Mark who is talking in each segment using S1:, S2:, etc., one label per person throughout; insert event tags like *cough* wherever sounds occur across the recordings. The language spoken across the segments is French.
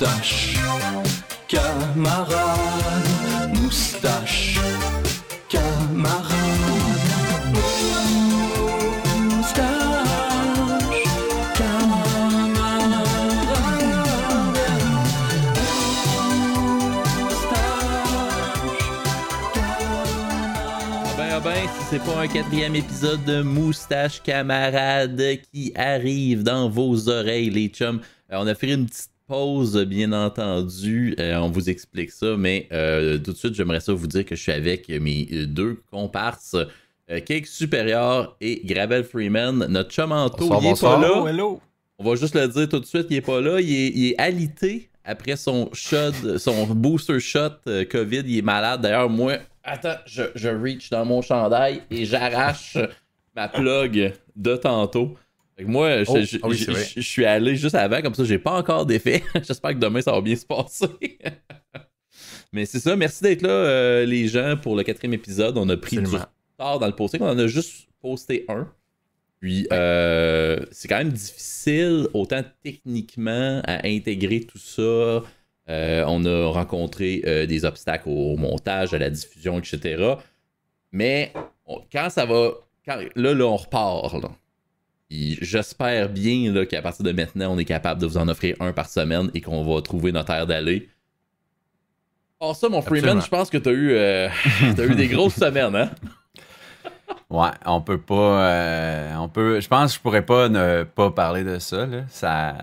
S1: Moustache, camarade, moustache, camarade, moustache,
S2: Ah ben, ah ben, c'est pas un quatrième épisode de Moustache Camarade qui arrive dans vos oreilles, les chums. Euh, on a fait une petite pause, bien entendu. Euh, on vous explique ça, mais euh, tout de suite, j'aimerais ça vous dire que je suis avec mes euh, deux comparses, euh, Cake Supérieur et Gravel Freeman. Notre chum Anto, il est pas là.
S3: hello.
S2: On va juste le dire tout de suite, il est pas là. Il est, il est alité après son shot, son booster shot euh, COVID. Il est malade. D'ailleurs, moi, attends, je, je reach dans mon chandail et j'arrache ma plug de tantôt. Moi, je,
S3: Oh,
S2: je-
S3: ah oui,
S2: je- suis allé juste avant, comme ça, j'ai pas encore d'effet. *laughs* J'espère que demain, ça va bien se passer. *laughs* Mais c'est ça, merci d'être là, euh, les gens, pour le quatrième épisode. On a pris
S3: Absolument.
S2: du retard dans le posting. On en a juste posté un. Puis, euh, c'est quand même difficile, autant techniquement, à intégrer tout ça. Euh, on a rencontré des obstacles au montage, à la diffusion, etc. Mais on- quand ça va. quand- là, là, on repart. Là. J'espère bien là, qu'à partir de maintenant, on est capable de vous en offrir un par semaine et qu'on va trouver notre air d'aller. Or ça, mon Freeman, je pense que t'as eu, euh, *laughs* eu des grosses *laughs* semaines, hein?
S4: Ouais, on peut pas. euh, on peut. Je pense que je pourrais pas ne pas parler de ça. Là. Ça.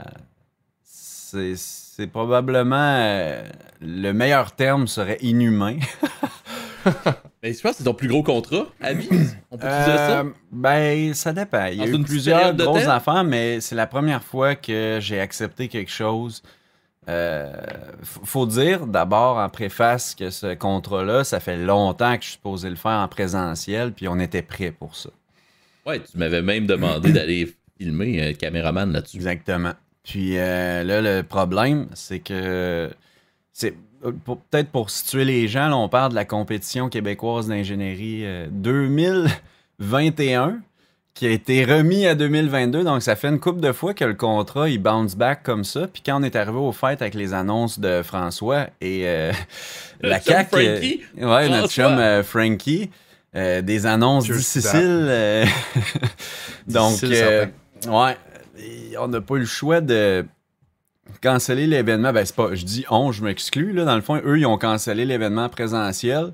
S4: C'est, c'est probablement. euh, le meilleur terme serait inhumain. *laughs*
S2: Mais je pense que c'est ton plus gros contrat à vie. *coughs* On peut dire ça?
S4: Euh, ben, ça dépend. Il y a eu plusieurs grosses affaires, mais c'est la première fois que j'ai accepté quelque chose. Euh, faut dire d'abord en préface que ce contrat-là, ça fait longtemps que je suis supposé le faire en présentiel, puis on était prêt pour ça.
S2: Ouais, tu m'avais même demandé *coughs* d'aller filmer un caméraman là-dessus.
S4: Exactement. Puis euh, là, le problème, c'est que c'est peut-être pour situer les gens, là, on parle de la compétition québécoise d'ingénierie euh, 2021 qui a été remis à 2022. Donc, ça fait une couple de fois que le contrat, il bounce back comme ça. Puis quand on est arrivé au fait avec les annonces de François et euh, *laughs* la CAQ... euh,
S2: Frankie?
S4: ouais, notre chum euh, Frankie. euh, des annonces
S3: Dieu
S4: difficiles. euh, *laughs* donc, euh, ouais, on n'a pas eu le choix de canceller l'événement. Ben, c'est pas, je dis on, je m'exclus. Là, dans le fond, eux, ils ont cancellé l'événement présentiel.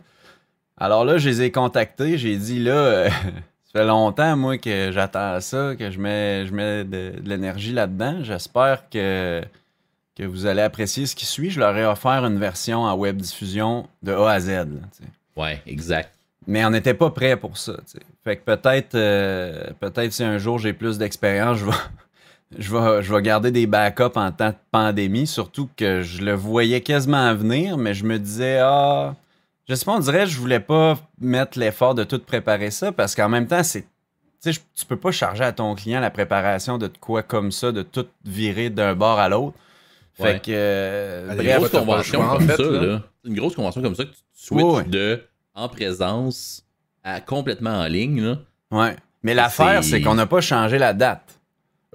S4: Alors là, je les ai contactés. J'ai dit, là, euh, *laughs* ça fait longtemps, moi, que j'attends ça, que je mets, je mets de, de l'énergie là-dedans. J'espère que, que vous allez apprécier ce qui suit. Je leur ai offert une version en web diffusion de A à Z. là.
S2: Ouais, exact.
S4: Mais on n'était pas prêt pour ça. Fait que peut-être euh, peut-être si un jour j'ai plus d'expérience, *laughs* je vais, je, vais, je vais garder des backups en temps de pandémie. Surtout que je le voyais quasiment venir, mais je me disais, ah, je sais pas, on dirait que je voulais pas mettre l'effort de tout préparer ça parce qu'en même temps, c'est. Tu sais, tu peux pas charger à ton client la préparation de quoi comme ça, de tout virer d'un bord à l'autre. Fait
S2: Ouais.
S4: que. euh,
S2: Une
S4: bref,
S3: a
S2: grosse convention
S3: en
S2: comme
S3: fait,
S2: ça,
S3: là.
S2: là. Une grosse convention comme ça que tu switches
S4: Ouais, ouais.
S2: de en présence à complètement en ligne, là.
S4: Ouais. Mais l'affaire,
S2: c'est
S4: qu'on n'a pas changé la date.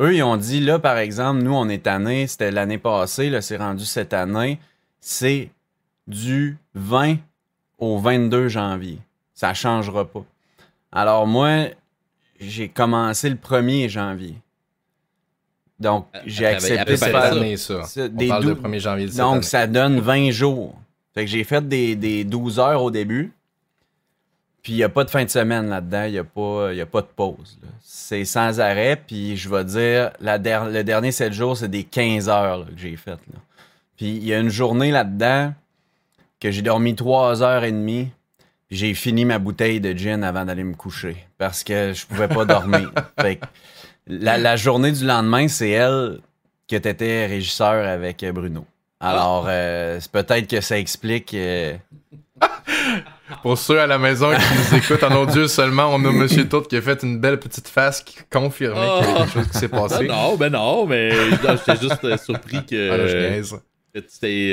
S4: Eux, ils ont dit, là, par exemple, nous, on est tanné, c'était l'année passée, là, c'est rendu cette année, c'est du 20 au 22 janvier. Ça changera pas. Alors, moi, j'ai commencé le 1er janvier. Donc,
S2: À-
S4: j'ai
S2: à
S4: accepté de
S3: Cette
S2: ça.
S3: année, ça.
S4: C'est
S3: On
S4: des
S3: parle de
S4: dou-
S3: 1er janvier de cette
S4: Donc,
S3: année.
S4: ça donne 20 jours. Fait que j'ai fait des, des 12 heures au début. Puis, il n'y a pas de fin de semaine là-dedans. Il n'y a, pas- y a pas de pause. C'est sans arrêt. Puis, je vais dire, la der- le dernier 7 jours, c'est des 15 heures là, que j'ai fait. là. Puis, il y a une journée là-dedans que j'ai dormi 3 heures et demie. Puis, j'ai fini ma bouteille de gin avant d'aller me coucher. Parce que je pouvais pas dormir. *laughs* Fait que la, la journée du lendemain, c'est elle que tu étais régisseur avec euh, Bruno. Alors, *laughs* euh, c'est peut-être que ça explique. euh, *laughs*
S3: Pour ceux à la maison qui nous écoutent en audio seulement, on a Monsieur *laughs* Tourte qui a fait une belle petite face qui confirmait qu'il y avait quelque chose qui s'est
S2: Ah,
S3: passé.
S2: non, ben non, mais j'étais juste euh, surpris que,
S3: Ah, là, je niaise.
S2: que tu t'aies,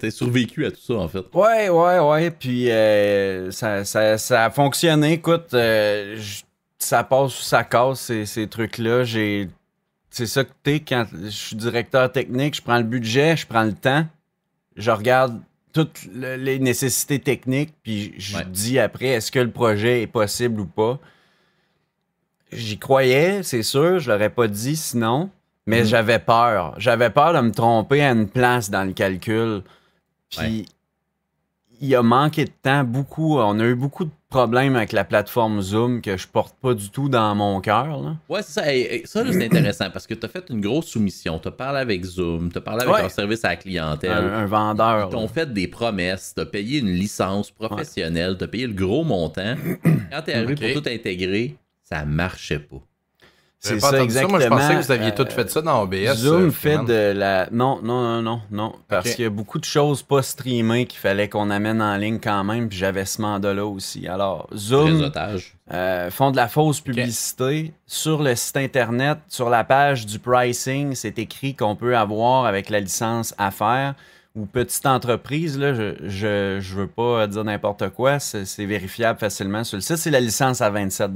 S2: euh, survécu à tout ça, en fait.
S4: Ouais, ouais, ouais. Puis euh, ça, ça, ça a fonctionné. Écoute, euh, ça passe ou ça casse, ces, ces trucs-là. J'ai c'est ça que t'es quand je suis directeur technique, je prends le budget, je prends le temps, je regarde toutes le- les nécessités techniques, puis je
S2: Ouais.
S4: dis après, est-ce que le projet est possible ou pas? J'y croyais, c'est sûr, je l'aurais pas dit sinon, mais
S2: Mhm.
S4: j'avais peur. J'avais peur de me tromper à une place dans le calcul. Puis il a manqué de temps, beaucoup. On a eu beaucoup de problèmes avec la plateforme Zoom que je porte pas du tout dans mon cœur. là.
S2: Ouais, c'est ça. Hey, hey, ça, là, c'est intéressant parce que tu as fait une grosse soumission. Tu as parlé avec Zoom, tu as parlé avec
S4: Ouais.
S2: leur service à la clientèle.
S4: Un, un vendeur.
S2: Ils t'ont fait des promesses, t'as payé une licence professionnelle, t'as payé le gros montant. Quand t'es arrivé
S3: Ok.
S2: pour tout intégrer, ça marchait pas.
S4: C'est
S3: pas
S4: ça, exactement.
S3: Moi, je pensais que vous aviez
S4: Euh,
S3: tout fait ça dans OBS.
S4: Zoom
S3: euh,
S4: fait de la. Non, non, non, non, non. Parce qu'il y a beaucoup de choses pas streamées qu'il fallait qu'on amène en ligne quand même, puis j'avais ce mandat-là aussi. Alors, Zoom euh, font de la fausse publicité. Sur le site internet, sur la page du pricing, c'est écrit qu'on peut avoir avec la licence affaires ou petite entreprise. Là, je, je, je veux pas dire n'importe quoi, c'est c'est vérifiable facilement sur le site. C'est la licence à 27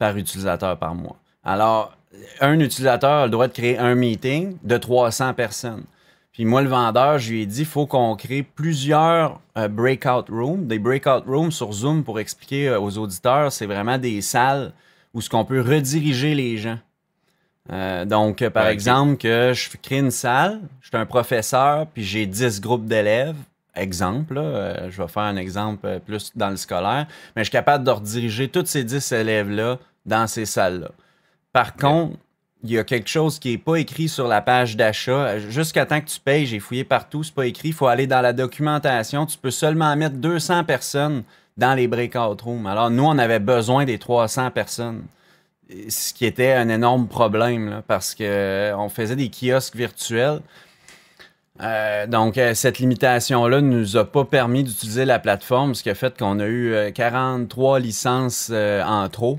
S4: par utilisateur par mois. Alors, un utilisateur a le droit de créer un meeting de 300 personnes. Puis moi, le vendeur, je lui ai dit, il faut qu'on crée plusieurs euh, breakout rooms. Des breakout rooms sur Zoom, pour expliquer euh, aux auditeurs, c'est vraiment des salles où ce qu'on peut rediriger les gens. Euh, donc, par
S3: ok.
S4: exemple, que je crée une salle, je suis un professeur, puis j'ai 10 groupes d'élèves. Exemple, là, je vais faire un exemple plus dans le scolaire, mais je suis capable de rediriger tous ces 10 élèves-là dans ces salles-là. Par contre, il y a quelque chose qui n'est pas écrit sur la page d'achat. Jusqu'à temps que tu payes, j'ai fouillé partout, c'est pas écrit. Il faut aller dans la documentation. Tu peux seulement mettre 200 personnes dans les breakout rooms. Alors, nous, on avait besoin des 300 personnes. Ce qui était un énorme problème, parce que euh, faisait des kiosques virtuels. Euh, donc, euh, cette limitation-là ne nous a pas permis d'utiliser la plateforme, ce qui a fait qu'on a eu euh, 43 licences en trop.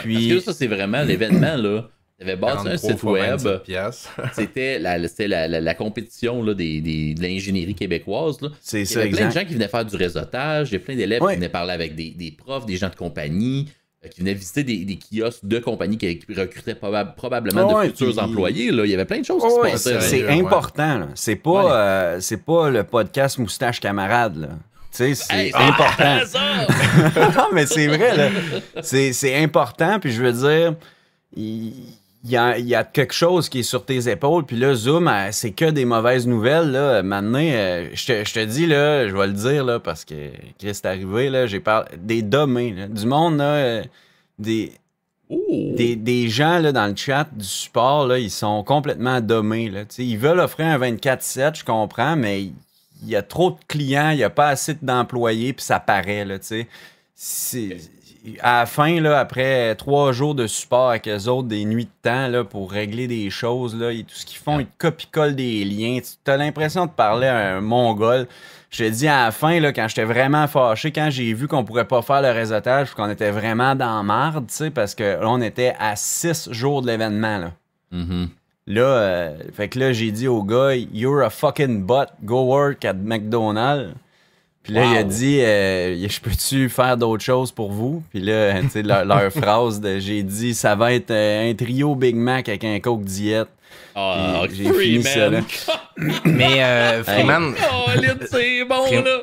S4: Puis-
S2: Parce que ça, c'est vraiment l'événement, là. T'avais bâti un
S3: 43
S2: site web.
S3: 27 piastres. *laughs*
S2: C'était la, c'était la, la- la compétition là, des, des- de l'ingénierie québécoise. Là.
S4: C'est
S2: Il y avait plein de gens qui venaient faire du réseautage, il y a plein d'élèves
S4: Ouais.
S2: qui venaient parler avec des, des profs, des gens de compagnie, euh, qui venaient visiter des, des kiosques de compagnie qui, recrutaient proba- probablement de
S4: Ouais,
S2: futurs
S4: puis-
S2: employés. Là. Il y avait plein de choses qui
S4: Ouais,
S2: se passaient.
S4: c'est important. là. C'est pas,
S2: Ouais.
S4: euh, c'est pas le podcast moustache camarade. Là. Tu sais, c'est
S2: Hey,
S4: important.
S2: Ah, *laughs*
S4: non, mais c'est vrai, là. C'est, c'est important, puis je veux dire, il y a, il y a quelque chose qui est sur tes épaules, puis là, Zoom, euh, c'est que des mauvaises nouvelles, là. Maintenant, euh, je te, je te dis, là, je vais le dire, là, parce que Chris est arrivé, là, j'ai parlé des dommés, là, du monde, là, euh, des, des, des gens là, dans le chat du support, là, ils sont complètement dommés. Là. Ils veulent offrir un 24-7, je comprends, mais il y a trop de clients, il n'y a pas assez d'employés, puis ça paraît. Là, tu sais. À la fin, là, après trois jours de support avec eux autres, des nuits de temps là, pour régler des choses, là, et tout ce qu'ils font, ils te copient-collent des liens. Tu as l'impression de parler à un mongol. Je te dis à la fin, là, quand j'étais vraiment fâché, quand j'ai vu qu'on pourrait pas faire le réseautage, qu'on était vraiment dans marde, tu sais, parce que là, on était à six jours de l'événement. Là,
S2: Mhm.
S4: Là euh, fait que là, j'ai dit au gars, You're a fucking bot, go work at McDonald's. Puis là, il a dit, euh, je peux-tu faire d'autres choses pour vous? Puis là, *laughs* tu sais, leur, leur phrase, de, j'ai dit, ça va être euh, un trio Big Mac avec un Coke diète.
S2: Ah,
S4: Puis j'ai fini ça, là. *laughs*
S3: Mais euh, Freeman,
S2: Oh, c'est bon, là!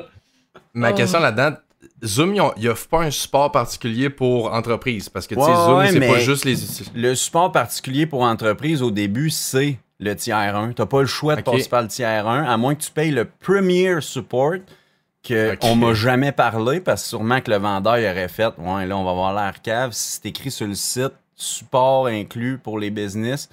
S3: ma question là-dedans, Zoom, ils, ont- ils offrent pas un support particulier pour entreprise. Parce que, tu sais,
S4: Ouais,
S3: Zoom,
S4: ouais,
S3: c'est pas juste les.
S4: Le support particulier pour entreprise, au début, c'est le tiers 1. T'as pas le choix de passer par le tiers 1, à moins que tu payes le Premier Support, que
S3: Ok.
S4: on m'a jamais parlé, parce que sûrement que le vendeur il aurait fait, ouais, là, on va voir l'air cave. Si c'est écrit sur le site, support inclus pour les business,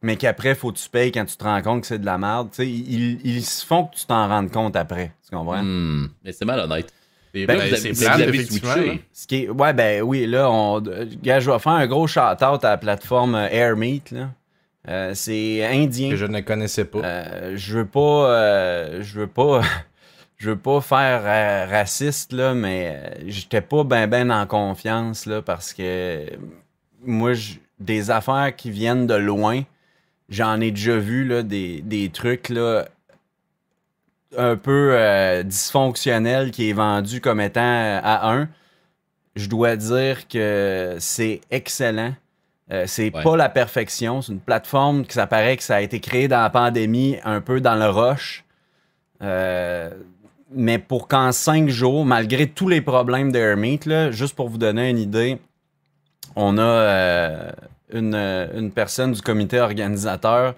S4: mais qu'après, faut que tu payes quand tu te rends compte que c'est de la merde. Tu sais, ils, ils se font que tu t'en rendes compte après. Tu comprends?
S2: Hmm, Mais c'est malhonnête. Et
S4: Ben,
S2: là, vous vous avez switché.
S4: Ce qui est- ouais, ben oui, là, on, gars, je vais faire un gros shout-out à la plateforme euh, Airmeet. Là. Euh, c'est indien.
S3: que je ne connaissais pas.
S4: Euh, je veux pas, euh, je veux pas, *laughs* je veux pas faire raciste là, mais j'étais pas ben ben en confiance là parce que moi, des affaires qui viennent de loin, j'en ai déjà vu là des, des trucs là un peu euh, dysfonctionnels qui est vendu comme étant à un. Je dois dire que c'est excellent. Euh, c'est
S2: Ouais.
S4: pas la perfection. C'est une plateforme que ça paraît que ça a été créé dans la pandémie, un peu dans le rush. Euh, mais pour qu'en cinq jours, malgré tous les problèmes de Hermit, là, juste pour vous donner une idée, on a euh, une, euh, une personne du comité organisateur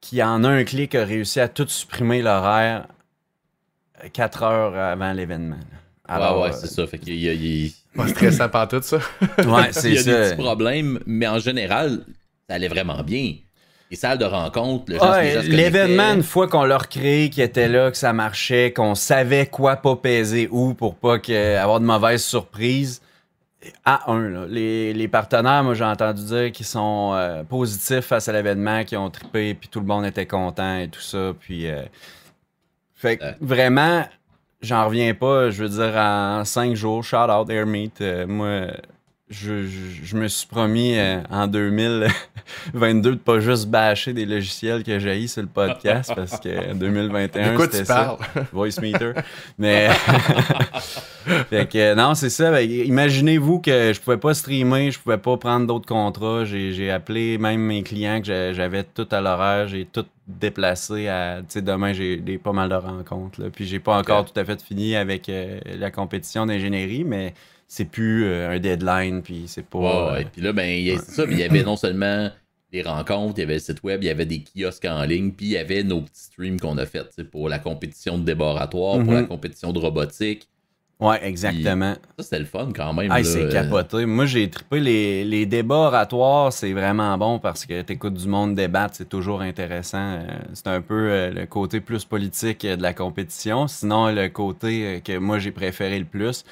S4: qui, en un clic, a réussi à tout supprimer l'horaire euh, quatre heures avant l'événement. là.
S2: ouais, ouais,
S4: euh,
S2: c'est ça. Fait qu'il y a, il y a-
S3: Pas stressant par tout ça.
S4: ouais, *laughs*
S2: il
S4: c'est
S2: y a des
S4: ça.
S2: petits problèmes, mais en général, ça allait vraiment bien. Les salles de rencontre, le
S4: Ouais, L'événement, une fois qu'on l'a recréé, qui était là, que ça marchait, qu'on savait quoi pas peser où pour pas que, avoir de mauvaises surprises, à un, là, les, les partenaires, moi j'ai entendu dire qu'ils sont euh, positifs face à l'événement, qui ont trippé, puis tout le monde était content et tout ça. Puis, euh, fait que
S2: Ouais.
S4: vraiment, j'en reviens pas. Je veux dire, en cinq jours, shout out Airmeet. euh, moi, je, je- je me suis promis euh, en 2022 de pas juste bâcher des logiciels que j'ai sur le podcast parce que 2021
S3: De quoi
S4: c'était ça. *laughs* Voice meter. Mais *laughs* fait que non, c'est ça. Ben, Imaginez-vous que je pouvais pas streamer, je pouvais pas prendre d'autres contrats. J'ai appelé même mes clients que j'a- j'avais tout à l'horaire, j'ai tout déplacé à. Demain j'ai des pas mal de rencontres. Là. Puis j'ai pas encore tout à fait fini avec euh, la compétition d'ingénierie, mais c'est plus euh, un deadline. Puis c'est pas.
S2: Ouais, ouais. Puis là, ben, il y a- ça. Il y avait non seulement des rencontres, il y avait le site web, il y avait des kiosques en ligne, puis il y avait nos petits streams qu'on a fait pour la compétition de déboratoire, pour
S4: Mhm.
S2: la compétition de robotique.
S4: ouais, exactement.
S2: Ça, c'était le fun quand même.
S4: Ah, c'est
S2: Euh,
S4: capoté. Moi, j'ai trippé les, les débats oratoires, c'est vraiment bon parce que t'écoutes du monde débattre, c'est toujours intéressant. Euh, C'est un peu le côté plus politique de la compétition. Sinon, le côté que moi, j'ai préféré le plus,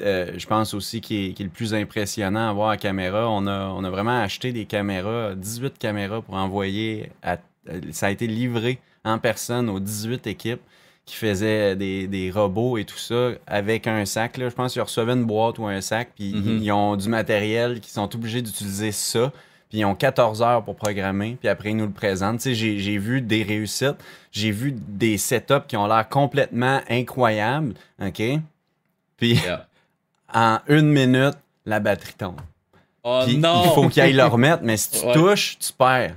S4: euh, je pense aussi qui est, qui est le plus impressionnant à voir à caméra. On a, on a vraiment acheté des caméras, 18 caméras pour envoyer. À, euh, ça a été livré en personne aux 18 équipes qui faisaient des, des robots et tout ça avec un sac. Là. Je pense qu'ils recevaient une boîte ou un sac, puis
S2: Mhm.
S4: ils ont du matériel, qui sont obligés d'utiliser ça. Puis ils ont 14 heures pour programmer, puis après ils nous le présentent. Tu sais, j'ai, j'ai vu des réussites, j'ai vu des setups qui ont l'air complètement incroyables, OK? Puis
S2: Yeah.
S4: En une minute, la batterie tombe.
S2: Oh
S4: Puis
S2: non!
S4: il faut qu'ils aillent le remettre, mais si tu
S2: Ouais.
S4: touches, tu perds.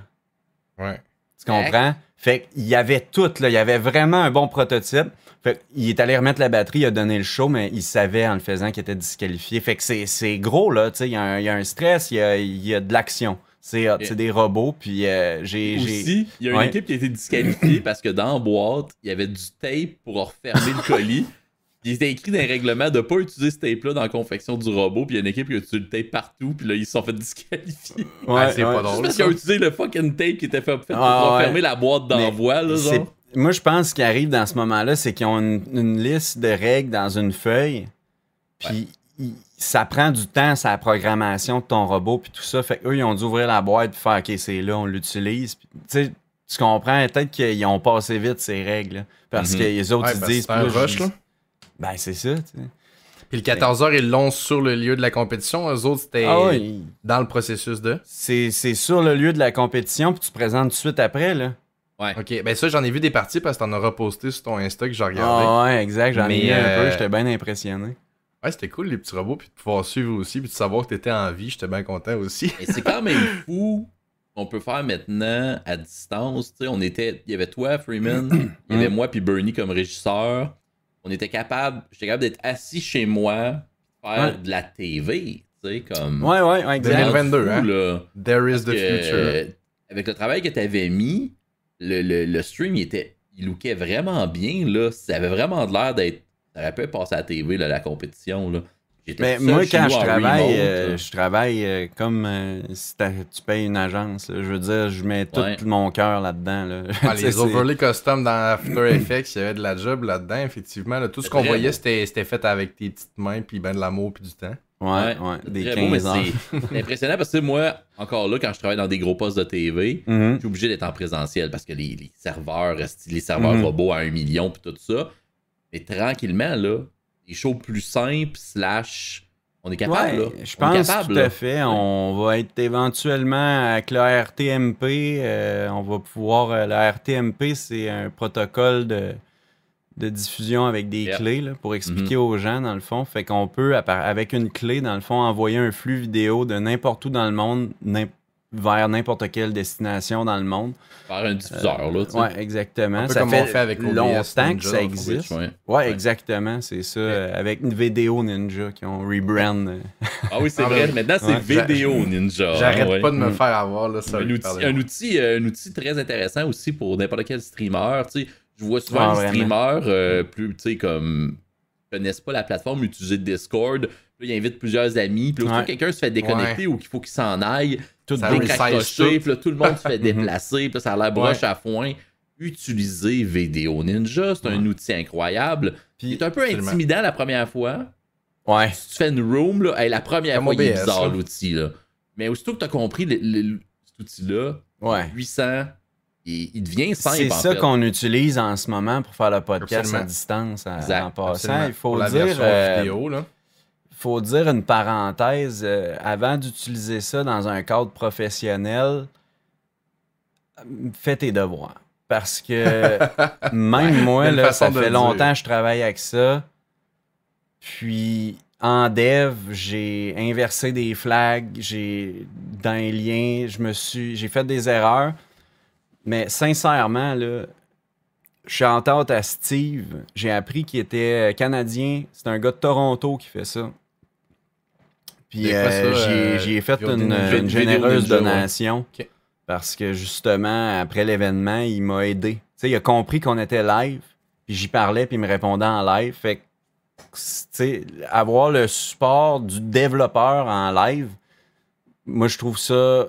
S3: Ouais.
S4: Tu comprends? Fait qu'il y avait tout, là. Il y avait vraiment un bon prototype. Fait qu'il est allé remettre la batterie, il a donné le show, mais il savait en le faisant qu'il était disqualifié. Fait que c'est, c'est gros, là. Tu sais, il y, a un- il y a un stress, il y a, il y a de l'action. C'est, des robots, puis euh, j'ai, j'ai...
S2: Aussi, il y a une
S4: Ouais.
S2: équipe qui a été disqualifiée parce que dans la boîte, il y avait du tape pour refermer le colis. *laughs* Il était écrit dans les règlements de ne pas utiliser ce tape-là dans la confection du robot. Puis il y a une équipe qui a utilisé le tape partout. Puis là, ils se sont fait disqualifier. *laughs*
S4: Ouais,
S3: Ah, c'est
S4: ouais.
S3: pas drôle.
S2: Juste parce
S3: ça.
S2: qu'ils ont utilisé le fucking tape qui était fait, fait pour
S4: Ah, ouais.
S2: refermer la boîte d'envoi. Là, genre.
S4: Moi, je pense ce qui arrive dans ce moment-là, c'est qu'ils ont une, une liste de règles dans une feuille, puis il- ça prend du temps, sa programmation de ton robot, puis tout ça. Fait qu'eux, ils ont dû ouvrir la boîte, puis faire OK, c'est là, on l'utilise. Tu sais, tu comprends, peut-être qu'ils ont passé vite ces règles, là, parce
S2: Mhm.
S4: que les autres,
S3: Ouais,
S4: ils disent.
S3: c'est un rush, là.
S4: Ben, c'est ça, tu sais.
S3: Puis le 14h, ils l'ont sur le lieu de la compétition. Eux autres, c'était
S4: Ah
S3: dans le processus de.
S4: c'est c'est sur le lieu de la compétition, puis tu te présentes tout de suite après, là.
S2: Ouais.
S3: Ok, ben ça, j'en ai vu des parties parce que t'en as reposté sur ton Insta que j'ai regardé.
S4: Ah ouais, exact, j'en ai mis un
S3: euh,
S4: peu, j'étais bien impressionné.
S3: Ouais, c'était cool les petits robots, puis de pouvoir suivre aussi, puis de savoir que t'étais en vie, j'étais bien content aussi.
S2: Et c'est quand même fou qu'on peut faire maintenant à distance. Tu sais, on était, il y avait toi, Freeman, il y avait moi puis Bernie comme régisseur. On était capable, j'étais capable d'être assis chez moi, faire
S4: Ouais.
S2: de la TV. Tu sais, comme.
S4: Ouais, ouais, ouais, exact.
S3: 2022,
S2: fou,
S3: hein?
S2: là.
S3: There is the
S2: que,
S3: future.
S2: euh, avec le travail que tu avais mis, le, le, le stream, il était. Il lookait vraiment bien, là. Ça avait vraiment de l'air d'être. Ça aurait pu passer à la TV, là, la compétition, là.
S4: Mais moi, quand
S2: nous
S4: je travaille,
S2: remote,
S4: euh, je travaille euh, comme euh, si tu payes une agence. là. Je veux dire, je mets tout
S2: Ouais.
S4: mon cœur là-dedans. Là.
S3: Ah, *laughs* les overlay custom dans After Effects, il y avait de la job là-dedans, effectivement. là. tout ce qu'on voyait, c'était c'était fait avec tes petites mains, puis ben de l'amour, puis du temps.
S4: Ouais, ouais, des
S2: très
S4: 15
S2: beau, mais
S4: heures.
S2: c'est- *laughs* impressionnant parce que moi, encore là, quand je travaille dans des gros postes de TV,
S4: Mhm.
S2: je suis obligé d'être en présentiel parce que les, les serveurs, les serveurs
S4: Mhm.
S2: robots à un million puis tout ça. Mais tranquillement, là, des shows plus simples, slash, on est capable, là.
S4: Ouais, je
S2: est
S4: pense
S2: capable,
S4: tout à
S2: là.
S4: fait. On va être éventuellement avec le RTMP. euh, on va pouvoir. euh, le RTMP, c'est un protocole de, de diffusion avec des
S2: Yep.
S4: clés là, pour expliquer aux gens, dans le fond. Fait qu'on peut, avec une clé, dans le fond, envoyer un flux vidéo de n'importe où dans le monde vers n'importe quelle destination dans le monde.
S2: Faire un diffuseur, là, tu sais.
S4: Ouais, exactement.
S3: Un peu
S4: ça
S3: comme
S4: fait
S3: on fait avec OBS
S4: longtemps que
S3: Ninja,
S4: ça
S3: on
S4: existe.
S2: Ouais.
S4: Ouais, exactement, c'est ça. euh, avec une vidéo ninja qui ont rebrand. euh.
S2: Ah oui, c'est
S3: Ah,
S2: vrai. Maintenant, c'est
S3: Ouais.
S2: Vidéo Ninja. *laughs*
S3: J'arrête
S2: ouais.
S3: pas de me
S4: Mm.
S3: faire avoir, là, ça.
S2: un outil, un, outil, euh, un outil très intéressant aussi pour n'importe quel streamer. Tu sais, je vois souvent
S4: Ah,
S2: les streamers euh, plus, tu sais, comme connaissent pas la plateforme, utiliser Discord. Puis là, ils invitent plusieurs amis. Puis là,
S4: Ouais.
S2: quelqu'un se fait déconnecter ou qu'il faut qu'il s'en aille,
S4: Tout
S2: puis là, tout le monde se fait *laughs* déplacer, puis là, ça a l'air broche
S3: Ouais.
S2: à foin. Utiliser Vidéo Ninja, c'est un outil incroyable.
S4: Puis-
S2: C'est un peu
S3: Absolument.
S2: intimidant la première fois.
S4: Ouais.
S2: Si tu fais une room, là, hey, la première
S3: Comme
S2: fois, il est
S3: OBS,
S2: bizarre l'outil. là. Mais aussitôt que tu as compris le- le- cet outil-là,
S4: Ouais.
S2: puissant, il, il devient simple.
S4: C'est
S2: en
S4: ça
S2: fait.
S4: qu'on utilise en ce moment pour faire le podcast
S3: Absolument.
S4: à distance à- en passant.
S3: Absolument.
S4: Il faut
S3: Pour la
S4: dire,
S3: version
S4: euh,
S3: vidéo, là.
S4: Faut dire une parenthèse. euh, avant d'utiliser ça dans un cadre professionnel, euh, fais tes devoirs. Parce que *laughs* même moi, là, ça fait longtemps que je travaille avec ça. Puis en dev, j'ai inversé des flags, j'ai dans les liens, je me suis, j'ai fait des erreurs. Mais sincèrement, là, je suis en tente à Steve. J'ai appris qu'il était canadien. C'est un gars de Toronto qui fait ça. Puis euh, j'ai-
S3: euh,
S4: fait une, généreuse
S2: Ninja, ouais.
S4: donation. Parce que justement, après l'événement, il m'a aidé. Tu sais, il a compris qu'on était live. Puis j'y parlais, puis il me répondait en live. Fait que, tu sais, avoir le support du développeur en live, moi, je trouve ça.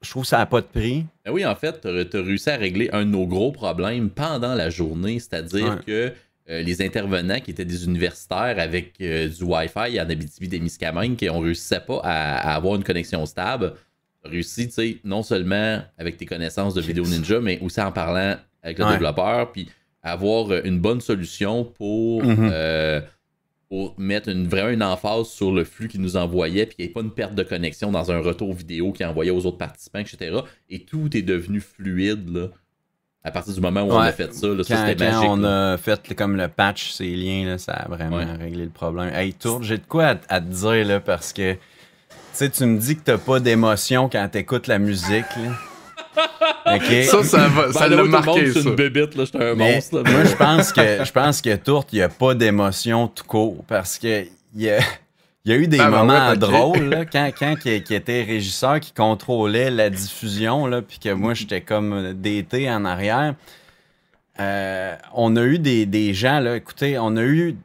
S4: Je trouve que ça n'a pas de prix.
S2: Ben oui, en fait, tu as réussi à régler un de nos gros problèmes pendant la journée, c'est-à-dire
S4: Ouais.
S2: que euh, les intervenants qui étaient des universitaires avec euh, du Wi-Fi en Abitibi-Témiscamingue, qui on réussissait pas à, à avoir une connexion stable, réussi, tu sais, non seulement avec tes connaissances de Vidéo Ninja, mais aussi en parlant avec le
S4: Ouais.
S2: développeur, puis avoir une bonne solution pour,
S4: Mhm.
S2: euh, pour mettre une, vraiment une emphase sur le flux qu'il nous envoyait, puis qu'il n'y ait pas une perte de connexion dans un retour vidéo qu'il envoyait aux autres participants, etc. Et tout est devenu fluide là, à partir du moment où on a fait ça. Là, ça,
S4: Quand,
S2: c'était
S4: quand
S2: magique.
S4: on
S2: là.
S4: a fait comme le patch, ces liens, là, ça a vraiment
S2: Ouais.
S4: réglé le problème. Hey, Tour, j'ai de quoi à, à te dire, là, parce que, tu sais, tu me dis que t'as pas d'émotion quand t'écoutes la musique, là. *laughs*
S3: Ça, ça va- ça
S2: Ben,
S3: l'a
S2: tout le monde,
S3: marqué,
S2: une bébite, là, j'étais un
S4: Mais
S2: monstre. là,
S4: moi, je pense que je pense que Tourte, il n'y a pas d'émotion tout court parce que il y a, il y a eu des
S3: Ah, ben
S4: moments
S3: ouais,
S4: drôles là, *laughs* quand, quand qui, qui était régisseur qui contrôlait la diffusion là, puis que moi j'étais comme d'été en arrière. Euh, on a eu des, des gens là, écoutez, on a eu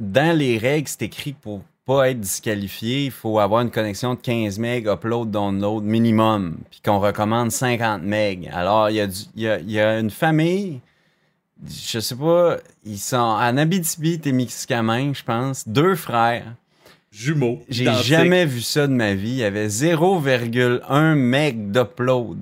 S4: dans les règles, c'est écrit que pour pas être disqualifié, il faut avoir une connexion de 15 MB upload download minimum, puis qu'on recommande 50 MB. Alors il y a du- il y a- il y a une famille je sais pas, ils sont en Abitibi, Témiscamingue, je pense, deux frères.
S2: Jumeaux.
S4: J'ai jamais vu ça de ma vie. Il y avait 0,1 meg d'upload.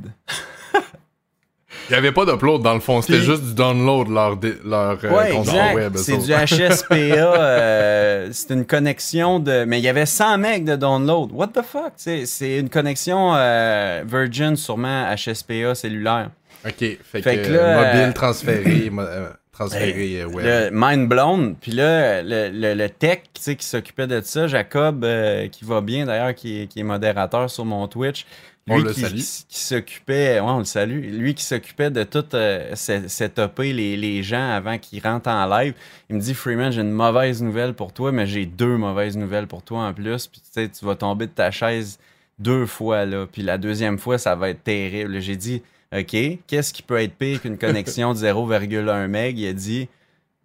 S3: Il n'y avait pas d'upload dans le fond, c'était
S4: Puis-
S3: juste du download leur, leur euh,
S4: Ouais, exact.
S3: web.
S4: C'est du *laughs* HSPA. euh, c'est une connexion de. Mais il y avait 100 megs de download. What the fuck? C'est une connexion euh, Virgin, sûrement HSPA cellulaire.
S3: Ok, fait,
S4: Fait
S3: que,
S4: que là,
S3: mobile transféré, euh, transféré euh, web.
S4: Le mind blown. Puis là, le, le- le tech tu sais, qui s'occupait de ça, Jacob, euh, qui va bien d'ailleurs, qui, est- qui est modérateur sur mon Twitch. Lui qui,
S3: salue.
S4: qui- qui s'occupait, ouais, on le salue. Lui qui s'occupait de tout euh, setuper les, les gens avant qu'ils rentrent en live. Il me dit Freeman, j'ai une mauvaise nouvelle pour toi, mais j'ai deux mauvaises nouvelles pour toi en plus. Puis tu sais, tu vas tomber de ta chaise deux fois là. Puis la deuxième fois, ça va être terrible. J'ai dit OK, qu'est-ce qui peut être pire qu'une connexion de 0,1 meg? Il a dit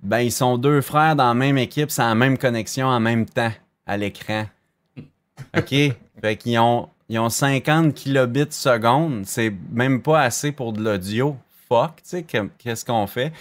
S4: Ben, ils sont deux frères dans la même équipe, c'est la même connexion en même temps à l'écran. OK? *laughs* fait qu'ils ont, ils ont 50 kilobits seconde. C'est même pas assez pour de l'audio. Fuck, tu sais, que- qu'est-ce qu'on fait?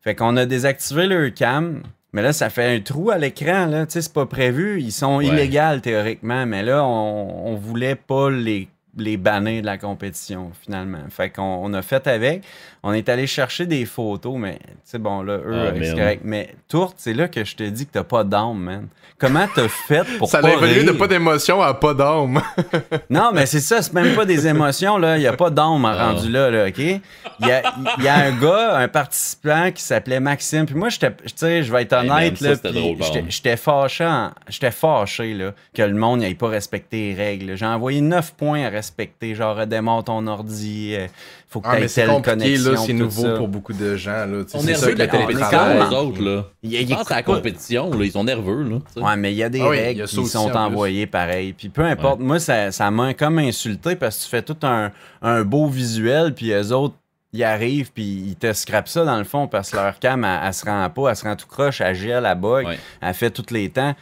S4: Fait qu'on a désactivé leur cam. Mais là, ça fait un trou à l'écran, là. Tu sais, c'est pas prévu. Ils sont
S2: Ouais.
S4: illégaux théoriquement. Mais là, on, on voulait pas les les bannir de la compétition, finalement. Fait qu'on on a fait avec. On est allé chercher des photos, mais, tu sais, bon, là, eux,
S2: Ah,
S4: euh, c'est correct. Mais Tourte, c'est là que je te dis que t'as pas d'âme, man. Comment t'as fait pour *laughs*
S3: Ça
S4: pas
S3: a évolué de pas d'émotion à pas d'âme. *laughs*
S4: Non, mais c'est ça, c'est même pas des émotions, là. Il n'y a pas d'âme
S2: Ah.
S4: rendu là, là, OK? Il y a, y un gars, un participant qui s'appelait Maxime. Puis moi, tu sais, je vais être honnête,
S2: ça,
S4: là. j'étais- fâché, j'étais fâché, là, que le monde n'ait pas respecté les règles. J'ai envoyé 9 points à respecter. Genre, redémarre ton ordi, euh, faut que
S3: Ah,
S4: tu aies
S3: c'est
S4: telle connexion.
S3: là. C'est nouveau
S4: ça.
S3: pour beaucoup de gens, là.
S2: On
S3: c'est
S2: est
S3: ça
S2: nerveux de la
S3: télétravail.
S2: les autres, là.
S4: Il
S2: pense à la compétition, là, ils sont nerveux, là.
S4: Ouais, mais il y a des
S3: Ah
S4: règles qui sont envoyées pareil. Puis peu importe, moi, ça, ça m'a comme insulté parce que tu fais tout un, un beau visuel, puis eux autres, ils arrivent, puis ils te scrapent ça dans le fond parce que leur cam, elle, elle se rend pas, elle se rend tout croche, elle gèle, elle bug,
S2: Ouais.
S4: elle fait tous les temps.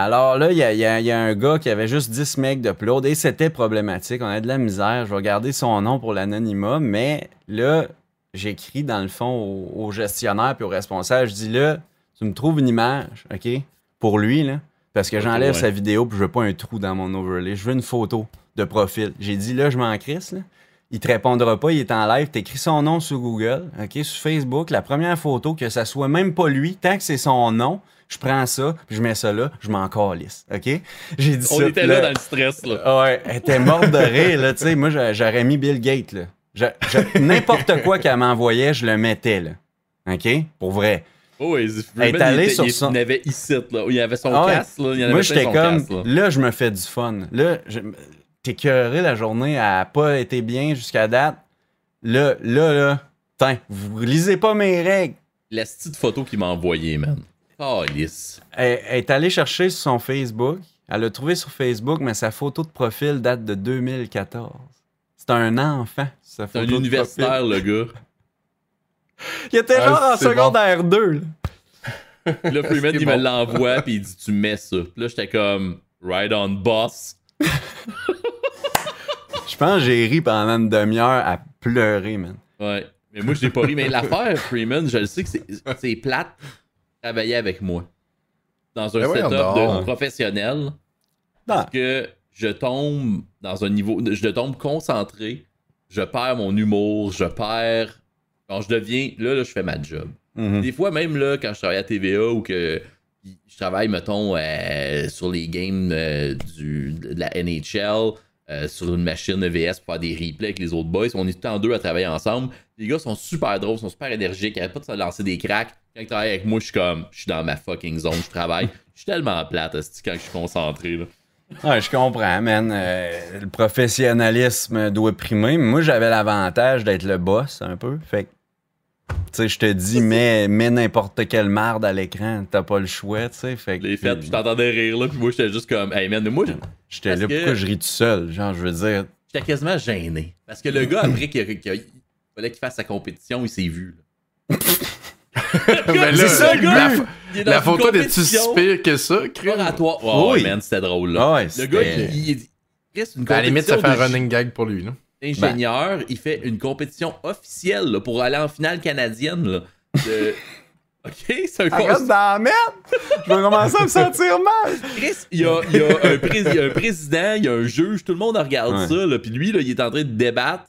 S4: Alors là, il y a, il y a- il y a un gars qui avait juste 10 mecs d'upload et c'était problématique. On a de la misère. Je vais garder son nom pour l'anonymat, mais là, j'écris dans le fond au, au gestionnaire puis au responsable. Je dis là, tu me trouves une image, OK, pour lui, là, parce que j'enlève
S2: ouais.
S4: sa vidéo puis je veux pas un trou dans mon overlay. Je veux une photo de profil. J'ai dit là, je m'en crisse, là. Il te répondra pas, il est en live. T'écris son nom sur Google, OK, sur Facebook. La première photo, que ça soit même pas lui, tant que c'est son nom, je prends ça, puis je mets ça là, je m'en calisse, OK? J'ai dit
S2: On
S4: ça.
S2: était là dans le stress, là.
S4: Ouais, elle était morte de rire, là. Tu sais, moi, j'a- j'aurais mis Bill Gates, là. N'importe quoi qu'elle m'envoyait, je le mettais, là. OK? Pour vrai.
S2: Oh, oui,
S4: Elle est allée sur
S2: il,
S4: son-
S2: il avait ici, là. Il avait son
S4: Ah
S2: casque, là. Il en
S4: Moi,
S2: avait
S4: j'étais comme,
S2: là.
S4: là, je me fais du fun. Là, je- t'es curé la journée, a pas été bien jusqu'à date. Là, là, là, tiens, vous lisez pas mes règles.
S2: La petite photo qu'il m'a envoyée, man. Oh, lisse.
S4: Elle, elle est allée chercher sur son Facebook. Elle l'a trouvé sur Facebook, mais sa photo de profil date de 2014. C'est un enfant, sa
S2: C'est un universitaire, le gars. *laughs*
S4: Il était
S3: Ah,
S4: genre en
S3: c'est bon.
S4: secondaire 2. là.
S2: Là, Freeman, il
S3: bon.
S2: me l'envoie, puis il dit Tu mets ça. Puis là, j'étais comme Ride on boss.
S4: Je pense que j'ai ri pendant une demi-heure à pleurer, man.
S2: Ouais. Mais moi, je l'ai pas ri. Mais l'affaire, Freeman, je le sais que c'est- plate travailler avec moi. Dans un
S3: Ben
S2: setup de professionnel.
S4: Non.
S2: Parce que je tombe dans un niveau. Je tombe concentré. Je perds mon humour. Je perds. Quand je deviens. Là, là je fais ma job.
S4: Mhm.
S2: Des fois, même là, quand je travaille à TVA ou que je travaille, mettons, euh, sur les games euh, du, de la NHL, euh, sur une machine EVS pour faire des replays avec les autres boys, on est tout temps deux à travailler ensemble. Les gars sont super drôles, sont super énergiques, ils arrêtent pas de se lancer des cracks. Quand avec moi, je suis comme, je suis dans ma fucking zone, je travaille. Je suis tellement plate quand je suis concentré. Là.
S4: Ouais, je comprends, man. Euh, le professionnalisme doit primer. Mais moi, j'avais l'avantage d'être le boss un peu. Fait que, tu sais, je te dis, *laughs* mets, mets n'importe quelle marde à l'écran. T'as pas le choix, tu sais. Fait que.
S2: fait, puis je t'entendais rire là, puis moi j'étais juste comme, hey man, mais moi
S4: J'étais
S2: parce
S4: là,
S2: que-
S4: pourquoi je ris tout seul? Genre, je veux dire.
S2: j'étais quasiment gêné. Parce que le gars, après qu'il fallait qu'il fasse sa compétition, il s'est vu. là. *laughs* *laughs*
S3: Mais là,
S4: ça, le
S3: la,
S4: gars!
S3: pho-
S2: Il est
S3: la photo était-tu si pire que ça,
S2: oratoire. Oh,
S4: Oui.
S2: man, c'était drôle là.
S4: Ah ouais,
S2: le gars, il, il, il une
S3: Ben, à la limite, ça fait
S2: compétition
S3: un running gag pour lui, là.
S2: d'ingénieur, il fait une compétition officielle là, pour aller en finale canadienne. Là, de- *laughs* Ok, c'est un
S4: Arrête
S2: cons-
S4: dans la merde! Je vais commencer à me sentir mal!
S2: Chris, il y a, il y a un prés- il y a un président, il y a un juge, tout le monde regarde
S4: Ouais.
S2: ça, là, puis lui, là, il est en train de débattre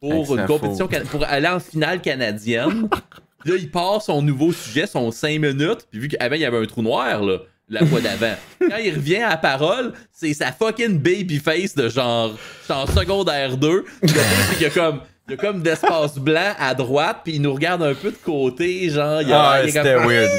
S2: pour une compétition, pour aller en finale canadienne. *laughs* Puis là, il part son nouveau sujet, son 5 minutes, puis vu qu'avant, il y avait un trou noir, là, la fois d'avant. *laughs* Quand il revient à la parole, c'est sa fucking baby face de genre, en secondaire 2. Puis qu'il y a comme, il y a comme d'espace blanc à droite, puis il nous regarde un peu de côté, genre, il y a,
S4: Ah,
S2: il
S4: c'était weird.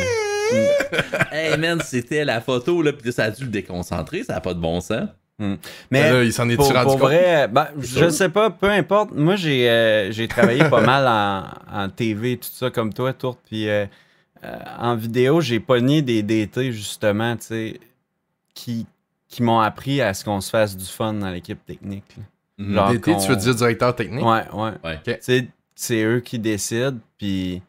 S4: *laughs*
S2: Hey man, c'était la photo, là, pis ça a dû le déconcentrer, ça n'a pas de bon sens.
S4: Mais
S3: Ben là, il s'en est
S4: pour,
S3: compte?
S4: vrai, ben, je sais pas, peu importe. Moi, j'ai euh, j'ai travaillé pas mal en, en TV, tout ça, comme toi, Tourte. Puis euh, euh, en vidéo, j'ai pogné des DT, justement, tu sais, qui, qui m'ont appris à ce qu'on se fasse du fun dans l'équipe technique. Genre
S3: DT, tu veux dire directeur technique?
S4: Ouais, ouais. C'est eux qui décident, puis...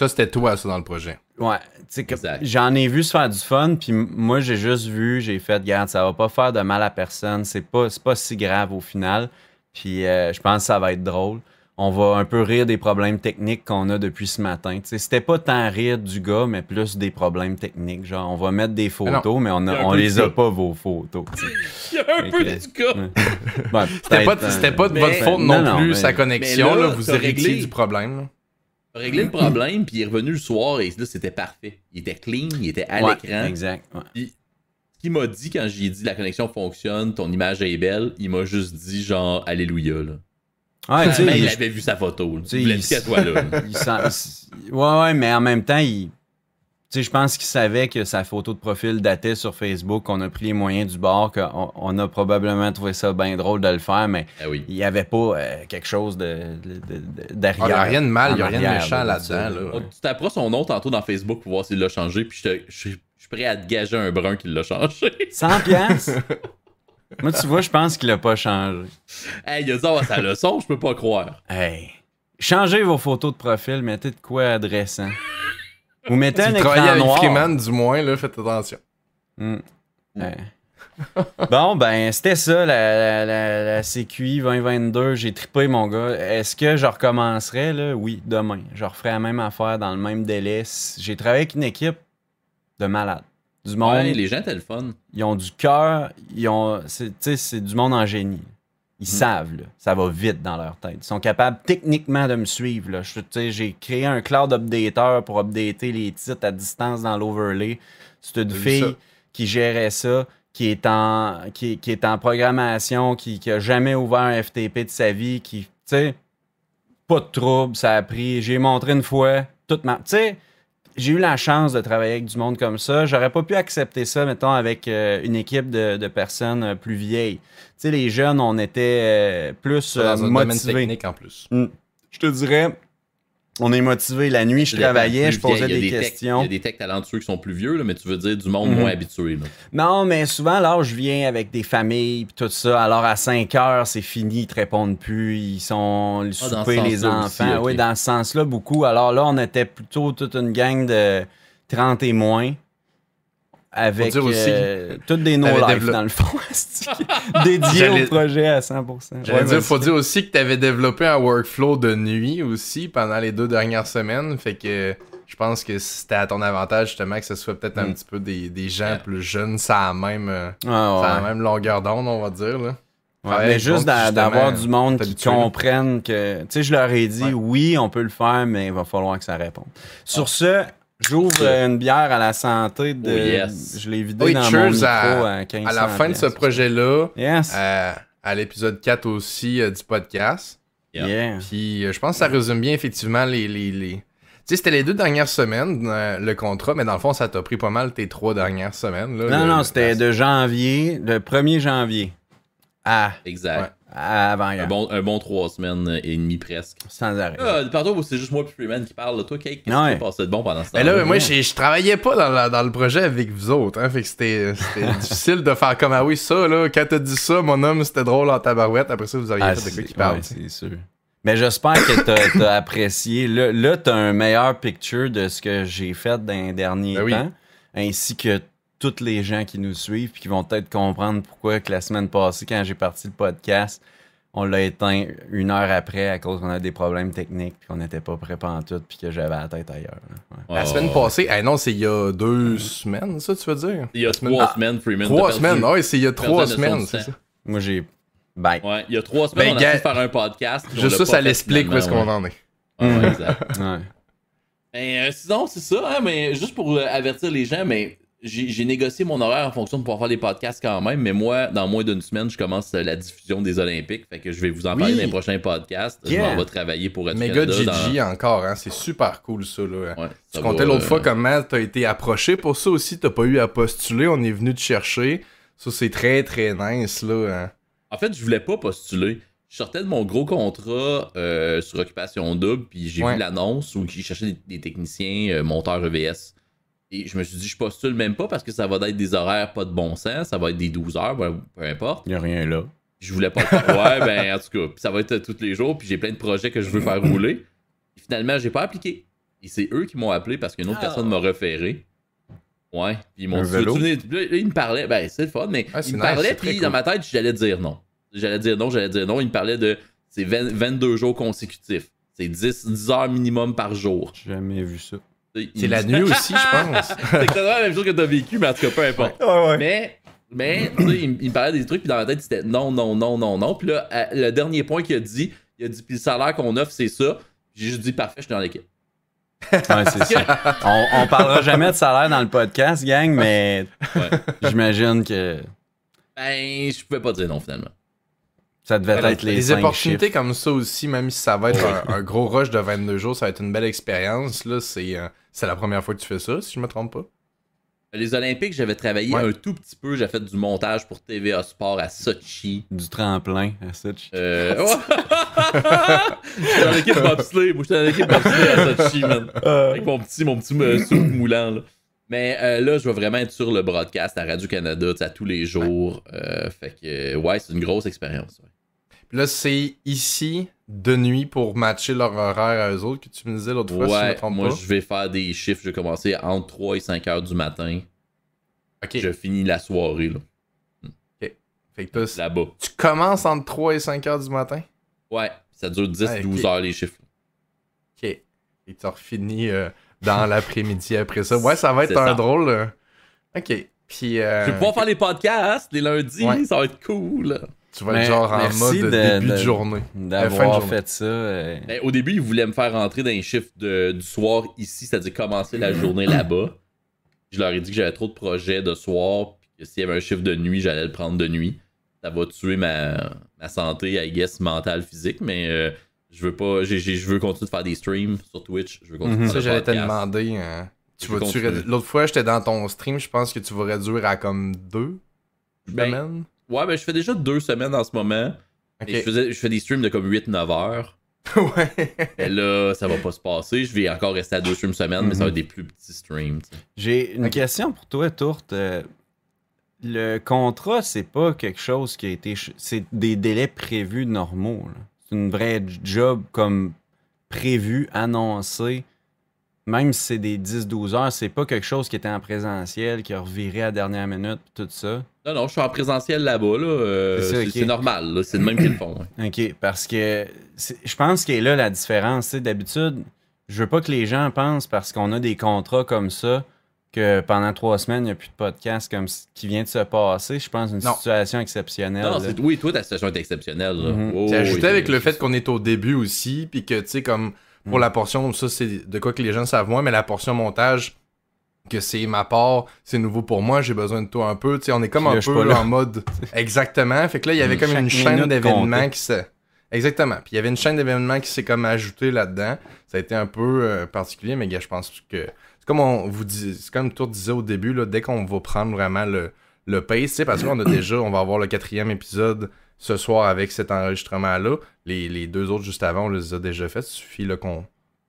S3: Ça, c'était toi, ça, dans le projet.
S4: Ouais, j'en ai vu se faire du fun, puis moi, j'ai juste vu, j'ai fait, garde, ça va pas faire de mal à personne, c'est pas, c'est pas si grave au final, puis euh, je pense que ça va être drôle. on va un peu rire des problèmes techniques qu'on a depuis ce matin. C'était pas tant rire du gars, mais plus des problèmes techniques. Genre, on va mettre des photos, mais on, a- on les a pas, vos photos.
S2: Il y a un peu du.
S4: Ouais, *laughs*
S3: C'était pas,
S4: peut-être, euh,
S3: c'était pas de
S2: mais-
S3: votre faute non,
S4: non, non,
S3: plus,
S4: mais-
S3: sa connexion.
S2: là,
S3: là, vous héritiez
S2: réglé.
S3: du problème. là.
S2: Il a réglé le problème, puis il est revenu le soir, et là, c'était parfait. Il était clean, il était à
S4: ouais,
S2: l'écran.
S4: Exact. ouais.
S2: Ce qu'il m'a dit quand j'ai dit la connexion fonctionne, ton image est belle, il m'a juste dit genre Alléluia. Là.
S4: Ouais,
S2: Mais il avait vu sa photo. Il voulait qu'elle soit là. là. *laughs*
S4: il sent- il- ouais, ouais, mais en même temps, il. Tu sais, je pense qu'il savait que sa photo de profil datait sur Facebook, qu'on a pris les moyens du bord, qu'on on a probablement trouvé ça bien drôle de le faire, mais
S2: Ah oui.
S4: il n'y avait pas euh, quelque chose de, de- de- de-
S3: Ah,
S4: derrière.
S3: Il n'y a rien de mal, il n'y a
S4: en
S3: rien de méchant là-dedans. là.
S2: Tu taperas son nom tantôt dans Facebook pour voir s'il l'a changé, puis je, te- je, je suis prêt à te gager un brun qu'il l'a changé. *laughs*
S4: 100 piastres? Moi, tu vois, je pense qu'il a pas changé.
S2: hey, il a dit oh, sa leçon, je peux pas croire.
S4: Hey. Changez vos photos de profil, mettez de quoi adressant. Vous mettez
S3: Si
S4: un écran
S3: avec
S4: noir.
S3: Freeman, du moins, là, faites attention.
S4: Mm. Ouais. bon, ben, c'était ça, la, la, la, la CQI 2022. J'ai trippé, mon gars. Est-ce que je recommencerai, là? Oui, demain. Je referai la même affaire dans le même délai. J'ai travaillé avec une équipe de malades. Du monde,
S2: Ouais, les gens étaient le fun.
S4: ils ont du cœur, ils ont... c'est- Tu sais, c'est du monde en génie. Ils savent, là. Ça va vite dans leur tête. Ils sont capables techniquement de me suivre, là. Je- J'ai créé un cloud updater pour updater les titres à distance dans l'overlay. C'est une fille
S3: ça?
S4: qui gérait ça, qui est en, qui, qui est en programmation, qui, qui a jamais ouvert un FTP de sa vie, qui, tu sais, pas de trouble, ça a pris. J'ai montré une fois, toute ma. Tu sais, j'ai eu la chance de travailler avec du monde comme ça. J'aurais pas pu accepter ça, mettons, avec euh, une équipe de, de personnes euh, plus vieilles. Tu sais, les jeunes, on était euh, plus
S3: Dans un domaine
S4: motivés.
S3: technique en plus.
S4: Je te dirais, on est motivé. La nuit, je travaillais, je posais des, questions.
S2: Il y a des techs talentueux qui sont plus vieux, là, mais tu veux dire du monde
S4: Mhm.
S2: moins habitué. Là.
S4: Non, mais souvent, là, je viens avec des familles pis tout ça. Alors, à 5 heures, c'est fini, ils te répondent plus. Ils sont le
S2: Ah,
S4: souper, les enfants.
S2: aussi.
S4: Oui, dans ce sens-là, beaucoup. Alors là, on était plutôt toute une gang de 30 et moins. Avec
S3: dire aussi,
S4: euh, toutes des no-life, dans le fond. *laughs* *laughs*
S3: J'allais-
S4: au projet à 100%.
S3: J'allais
S4: Ouais,
S3: dire,
S4: vas-y.
S3: faut dire aussi que tu avais développé un workflow de nuit aussi pendant les deux dernières semaines. Fait que je pense que c'était à ton avantage justement que ce soit peut-être un
S4: Mm.
S3: petit peu des, des gens
S2: Yeah.
S3: plus jeunes, ça a la même, euh,
S4: Ouais,
S3: ça a même longueur d'onde, on va dire. Là.
S4: Ouais, mais juste d'avoir du monde qui comprenne que. Tu sais, je leur ai dit,
S3: Ouais.
S4: oui, on peut le faire, mais il va falloir que ça réponde. Sur ce, j'ouvre une bière à la santé. De,
S2: Oh, yes.
S4: Je l'ai vidé
S3: Oui,
S4: dans mon micro
S3: à-
S4: à, 15
S3: À la fin de ce projet-là,
S4: Yes.
S3: euh, à l'épisode 4 aussi euh, du podcast.
S2: Yeah.
S4: Yeah.
S3: Puis euh, je pense que ça résume bien effectivement les. les, les... Tu sais, c'était les deux dernières semaines, euh, le contrat, mais dans le fond, ça t'a pris pas mal tes trois dernières semaines. Là,
S4: Non,
S3: le-
S4: non, c'était
S3: la-
S4: de janvier, le 1er janvier à,
S2: Exact.
S4: Avant.
S2: Un, bon, un bon trois semaines et demie presque.
S4: Sans arrêt.
S2: Ah, pardon, c'est juste moi et Freeman qui parle. Toi, Kate, qu'est-ce
S4: Ouais.
S2: qui s'est passé de bon pendant ce temps
S3: Mais là, moi, je, travaillais pas dans, la- dans le projet avec vous autres, hein, fait que c'était *laughs* difficile de faire comme, ah oui, ça, là, quand t'as dit ça, mon homme, c'était drôle en tabarouette, après ça, vous auriez
S4: Ah,
S3: fait de quoi qui parle.
S4: ouais, c'est sûr. Mais j'espère que t'as t'as apprécié. Là, là t'as un meilleur picture de ce que j'ai fait dans les derniers
S3: Ben oui.
S4: temps, ainsi que tous les gens qui nous suivent puis qui vont peut-être comprendre pourquoi que la semaine passée, quand j'ai parti le podcast, on l'a éteint une heure après à cause qu'on a des problèmes techniques puis qu'on n'était pas prêt tout puis que j'avais la tête ailleurs.
S3: La semaine passée, ah non, c'est il y a deux semaines, ça, tu veux dire?
S2: Il y a
S3: Semaine-
S2: trois
S3: Ah,
S2: semaines, Freeman.
S3: Trois semaines, ouais, c'est il y a trois semaines, c'est ça.
S4: Moi, j'ai. Bye.
S2: Ouais, il y a trois semaines,
S3: Ben,
S2: on a pu faire un podcast.
S3: Juste ça,
S2: pas
S3: ça l'explique où est-ce qu'on en est.
S2: ouais. Ouais, exact. *laughs*
S4: Ouais.
S2: Ben, euh, sinon, c'est ça, hein, mais juste pour euh, avertir les gens, mais j'ai négocié mon horaire en fonction de pouvoir faire des podcasts quand même, mais moi, dans moins d'une semaine, je commence euh, la diffusion des Olympiques, fait que je vais vous en parler
S4: Oui.
S2: dans les prochains podcasts. Je
S4: Yeah.
S2: m'en vais travailler pour être
S3: Méga GG encore, hein, c'est super cool ça, là.
S2: Ouais,
S3: Tu comptais l'autre
S2: euh,
S3: fois comment t'as été approché pour ça aussi, t'as pas eu à postuler, on est venu te chercher. Ça, c'est très très nice, là. hein.
S2: En fait, je voulais pas postuler. Je sortais de mon gros contrat euh, sur Occupation Double, puis j'ai
S3: Ouais.
S2: vu l'annonce où ils cherchaient des, des techniciens euh, monteurs EVS. Et je me suis dit, je postule même pas parce que ça va être des horaires pas de bon sens, ça va être des 12 heures, ben, peu importe.
S4: Il n'y a rien là.
S2: Je voulais pas le faire. Ouais, ben en tout cas, puis ça va être euh, tous les jours, puis j'ai plein de projets que je veux faire rouler. Et finalement, j'ai pas appliqué. Et c'est eux qui m'ont appelé parce qu'une autre
S4: Ah.
S2: personne m'a référé. Ouais, puis ils m'ont dit, ils me parlaient, ben c'est le fun, mais
S3: c'est
S2: ils me
S3: nice,
S2: parlaient, puis
S3: cool.
S2: dans ma tête, j'allais dire non. J'allais dire non, j'allais dire non. Ils me parlaient de c'est 20 22 jours consécutifs. C'est 10, 10 heures minimum par jour.
S4: J'ai jamais vu ça.
S3: C'est la nuit aussi, je pense. *laughs*
S2: c'est exactement la même chose que t'as vécu, mais en tout cas, peu importe. Mais, mais tu sais, il, me- il me parlait des trucs, puis dans ma tête, c'était non, non, non, non, non. Puis là, le dernier point qu'il a dit, il a dit, puis le salaire qu'on offre, c'est ça. Puis j'ai juste dit, parfait, je suis dans l'équipe.
S4: Ouais, c'est ça. On, on parlera jamais de salaire dans le podcast, gang, mais
S2: Ouais.
S4: j'imagine que
S2: Ben, je pouvais pas dire non, finalement.
S4: Ça devait
S3: Voilà,
S4: être les cinq
S3: opportunités
S4: chiffres.
S3: comme ça aussi, même si ça va être un, un gros rush de 22 jours, ça va être une belle expérience. Là, c'est, euh, c'est la première fois que tu fais ça, si je me trompe pas.
S2: Les Olympiques, j'avais travaillé
S3: Ouais.
S2: un tout petit peu. J'ai fait du montage pour TVA Sport à Sochi.
S4: Du tremplin à tu-
S2: Euh... *laughs* j'étais dans l'équipe bobsleigh. Moi, j'étais dans l'équipe bobsleigh à Sochi, man. Avec mon petit, mon petit euh, soupe moulant, là. Mais euh, là, je vais vraiment être sur le broadcast à Radio-Canada, tu sais, à tous les jours. Euh, fait que, euh, ouais, c'est une grosse expérience. ouais.
S3: Puis là, c'est ici, de nuit, pour matcher leur horaire à eux autres, que tu me disais l'autre fois, si je me
S2: Ouais,
S3: trompe
S2: moi,
S3: pas.
S2: je vais faire des chiffres. Je vais commencer entre 3 et 5 heures du matin.
S3: Ok.
S2: Je finis la soirée, là,
S3: Fait que toi,
S2: là-bas.
S3: tu commences entre 3 et 5 heures du matin?
S2: Ouais, ça dure 10-12
S3: Ouais, ok.
S2: heures, les chiffres.
S3: Ok. Et tu refinis euh, dans l'après-midi après ça. Ouais, ça va être un
S2: ça.
S3: drôle. euh, Ok. Puis. euh,
S2: Je vais pouvoir faire les podcasts les lundis,
S3: Ouais.
S2: ça va être cool.
S3: Tu vas
S4: Mais
S3: être genre en mode
S4: de-
S3: début de,
S4: de-
S3: journée.
S4: D'avoir fait ça. euh,
S2: Ben, au début, ils voulaient me faire rentrer dans les chiffres de- du soir ici, c'est-à-dire commencer la journée là-bas. Je leur ai dit que j'avais trop de projets de soir, puis que s'il y avait un chiffre de nuit, j'allais le prendre de nuit. Ça va tuer ma, ma santé, I guess, mentale, physique, mais euh, je veux pas. je veux continuer de faire des streams sur Twitch. Je veux continuer
S4: Mhm.
S2: de
S3: Ça,
S2: faire
S3: j'allais te demander. euh, tu vas. L'autre fois, j'étais dans ton stream, je pense que tu vas réduire à comme deux
S2: Ben,
S3: semaines.
S2: Ouais, ben je fais déjà deux semaines en ce moment.
S3: Ok.
S2: Et je, faisais, je fais des streams de comme 8-9 heures. *laughs*
S3: ouais.
S2: Et là, ça va pas se passer. Je vais encore rester à deux streams semaine, mais ça va être des plus petits streams.
S4: J'ai une question pour toi, Tourte. Euh, le contrat, c'est pas quelque chose qui a été. C'est des délais prévus normaux. là. C'est une vraie job comme prévu, annoncé. Même si c'est des 10-12 heures, c'est pas quelque chose qui était en présentiel, qui a reviré à la dernière minute, tout ça.
S2: Non, non, je suis en présentiel là-bas. Là, euh,
S4: C'est
S2: normal. là, C'est le même qu'ils le font. ouais.
S4: OK, parce que je pense qu'il est là la différence. D'habitude, je veux pas que les gens pensent parce qu'on a des contrats comme ça que pendant trois semaines, il n'y a plus de podcast comme ce qui vient de se passer. Je pense une
S3: Non.
S4: situation exceptionnelle.
S2: Non, oui, toi, ta situation est exceptionnelle. là.
S4: Mhm.
S2: Oh,
S3: C'est ajouté
S2: oui,
S3: avec le fait qu'on est au début aussi, puis que, tu sais, comme pour
S2: Mm.
S3: la portion, ça, c'est de quoi que les gens savent moins, mais la portion montage, que c'est ma part, c'est nouveau pour moi, j'ai besoin de toi un peu, tu sais, on est comme un peu
S4: là.
S3: en mode. *laughs* Exactement. Fait que là, il y avait
S2: Mm.
S3: comme une chaîne d'événements qui s'est. Exactement. Puis il y avait une chaîne d'événements qui s'est comme ajoutée là-dedans. Ça a été un peu euh, particulier, mais gars, je pense que. C'est comme on vous dit, c'est comme Tour disait au début, là, dès qu'on va prendre vraiment le, le pace, parce qu'on a *clears throat* déjà, on va avoir le quatrième épisode ce soir avec cet enregistrement-là. Les, les deux autres juste avant, on les a déjà fait. Il suffit là, qu'on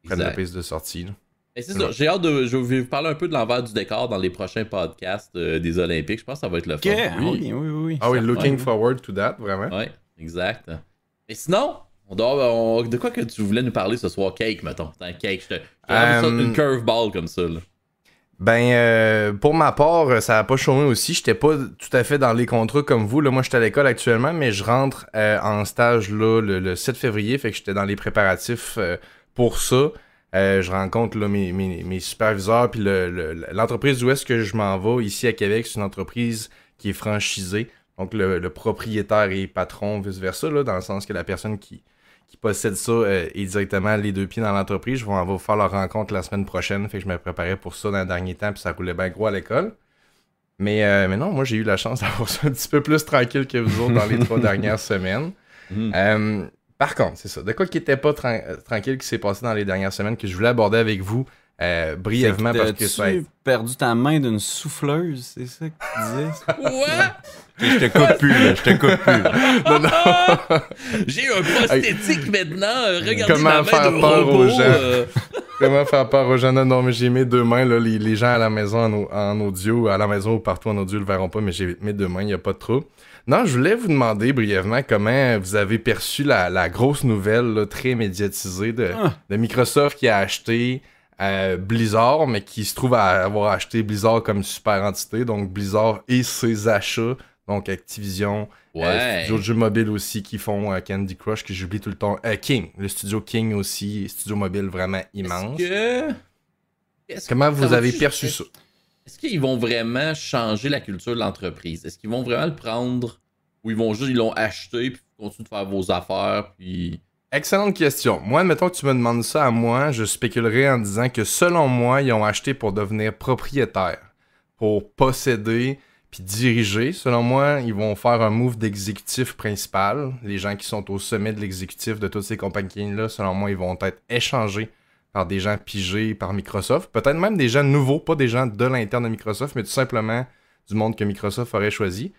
S3: prenne le pace de sortie. là.
S2: Mais c'est ça, j'ai hâte de. Je vais vous parler un peu de l'envers du décor dans les prochains podcasts euh, des Olympiques. Je pense que ça va être le fun.
S4: oui, oui, oui. oui.
S3: Ah oui, looking forward to that, vraiment.
S2: Ouais, exact. Et sinon, on doit, on- de quoi que tu voulais nous parler ce soir? Cake, mettons. Un cake. Je te, je ça,
S3: Euh,
S2: une curveball comme ça. Là.
S3: Ben, euh, pour ma part, ça a pas chômé aussi. J'étais pas tout à fait dans les contrats comme vous. Là, moi, j'étais à l'école actuellement, mais je rentre euh, en stage là, le, le 7 février. Fait que j'étais dans les préparatifs euh, pour ça. Euh, je rencontre là, mes, mes, mes superviseurs. Puis le- le- l'entreprise où est-ce que je m'en vais ici à Québec, c'est une entreprise qui est franchisée. Donc, le, le propriétaire et patron, vice-versa, là, dans le sens que la personne qui, qui possède ça euh, est directement les deux pieds dans l'entreprise. Je vais on va faire leur rencontre la semaine prochaine. Fait que je me préparais pour ça dans le dernier temps, puis ça roulait bien gros à l'école. Mais, euh, mais non, moi j'ai eu la chance *laughs* d'avoir ça un petit peu plus tranquille que vous autres dans les trois *laughs* dernières semaines.
S2: Mhm.
S3: Par contre, c'est ça. De quoi qui était pas euh, tranquille qui s'est passé dans les dernières semaines que je voulais aborder avec vous euh, brièvement parce que ça été-
S4: perdu ta main d'une souffleuse, c'est ça que tu disais? *laughs*
S2: Ouais!
S4: je te coupe plus, là. Je te coupe plus. là. *laughs*
S2: J'ai un prosthétique maintenant. euh, Regardez
S3: Comment
S2: ma main
S3: faire
S2: de
S3: peur
S2: robot,
S3: aux gens?
S2: euh. *laughs*
S3: Comment faire peur aux gens? Non, non, mais j'ai mes deux mains. Là, les, les gens à la maison en audio, à la maison ou partout en audio, le verront pas, mais j'ai mes deux mains, il n'y a pas de trouble. Non, je voulais vous demander brièvement comment vous avez perçu la, la grosse nouvelle là, très médiatisée de,
S4: Ah.
S3: de Microsoft qui a acheté euh, Blizzard, mais qui se trouve à avoir acheté Blizzard comme super entité, donc Blizzard et ses achats Donc Activision, euh,
S2: Ouais.
S3: studio de jeux mobiles aussi qui font euh, Candy Crush, que j'oublie tout le temps. King, le studio King aussi, studio mobile vraiment immense.
S2: Que-
S3: Comment vous avez perçu ça?
S2: Est-ce qu'ils vont vraiment changer la culture de l'entreprise? Est-ce qu'ils vont vraiment le prendre ou ils vont juste, ils l'ont acheté puis continuent de faire vos affaires puis.
S3: Excellente question. Moi, admettons que tu me demandes ça à moi, je spéculerais en disant que selon moi, ils ont acheté pour devenir propriétaires, pour posséder puis diriger. Selon moi, ils vont faire un move d'exécutif principal. Les gens qui sont au sommet de l'exécutif de toutes ces compagnies-là, selon moi, ils vont être échangés par des gens pigés par Microsoft. Peut-être même des gens nouveaux, pas des gens de l'interne de Microsoft, mais tout simplement du monde que Microsoft aurait choisi.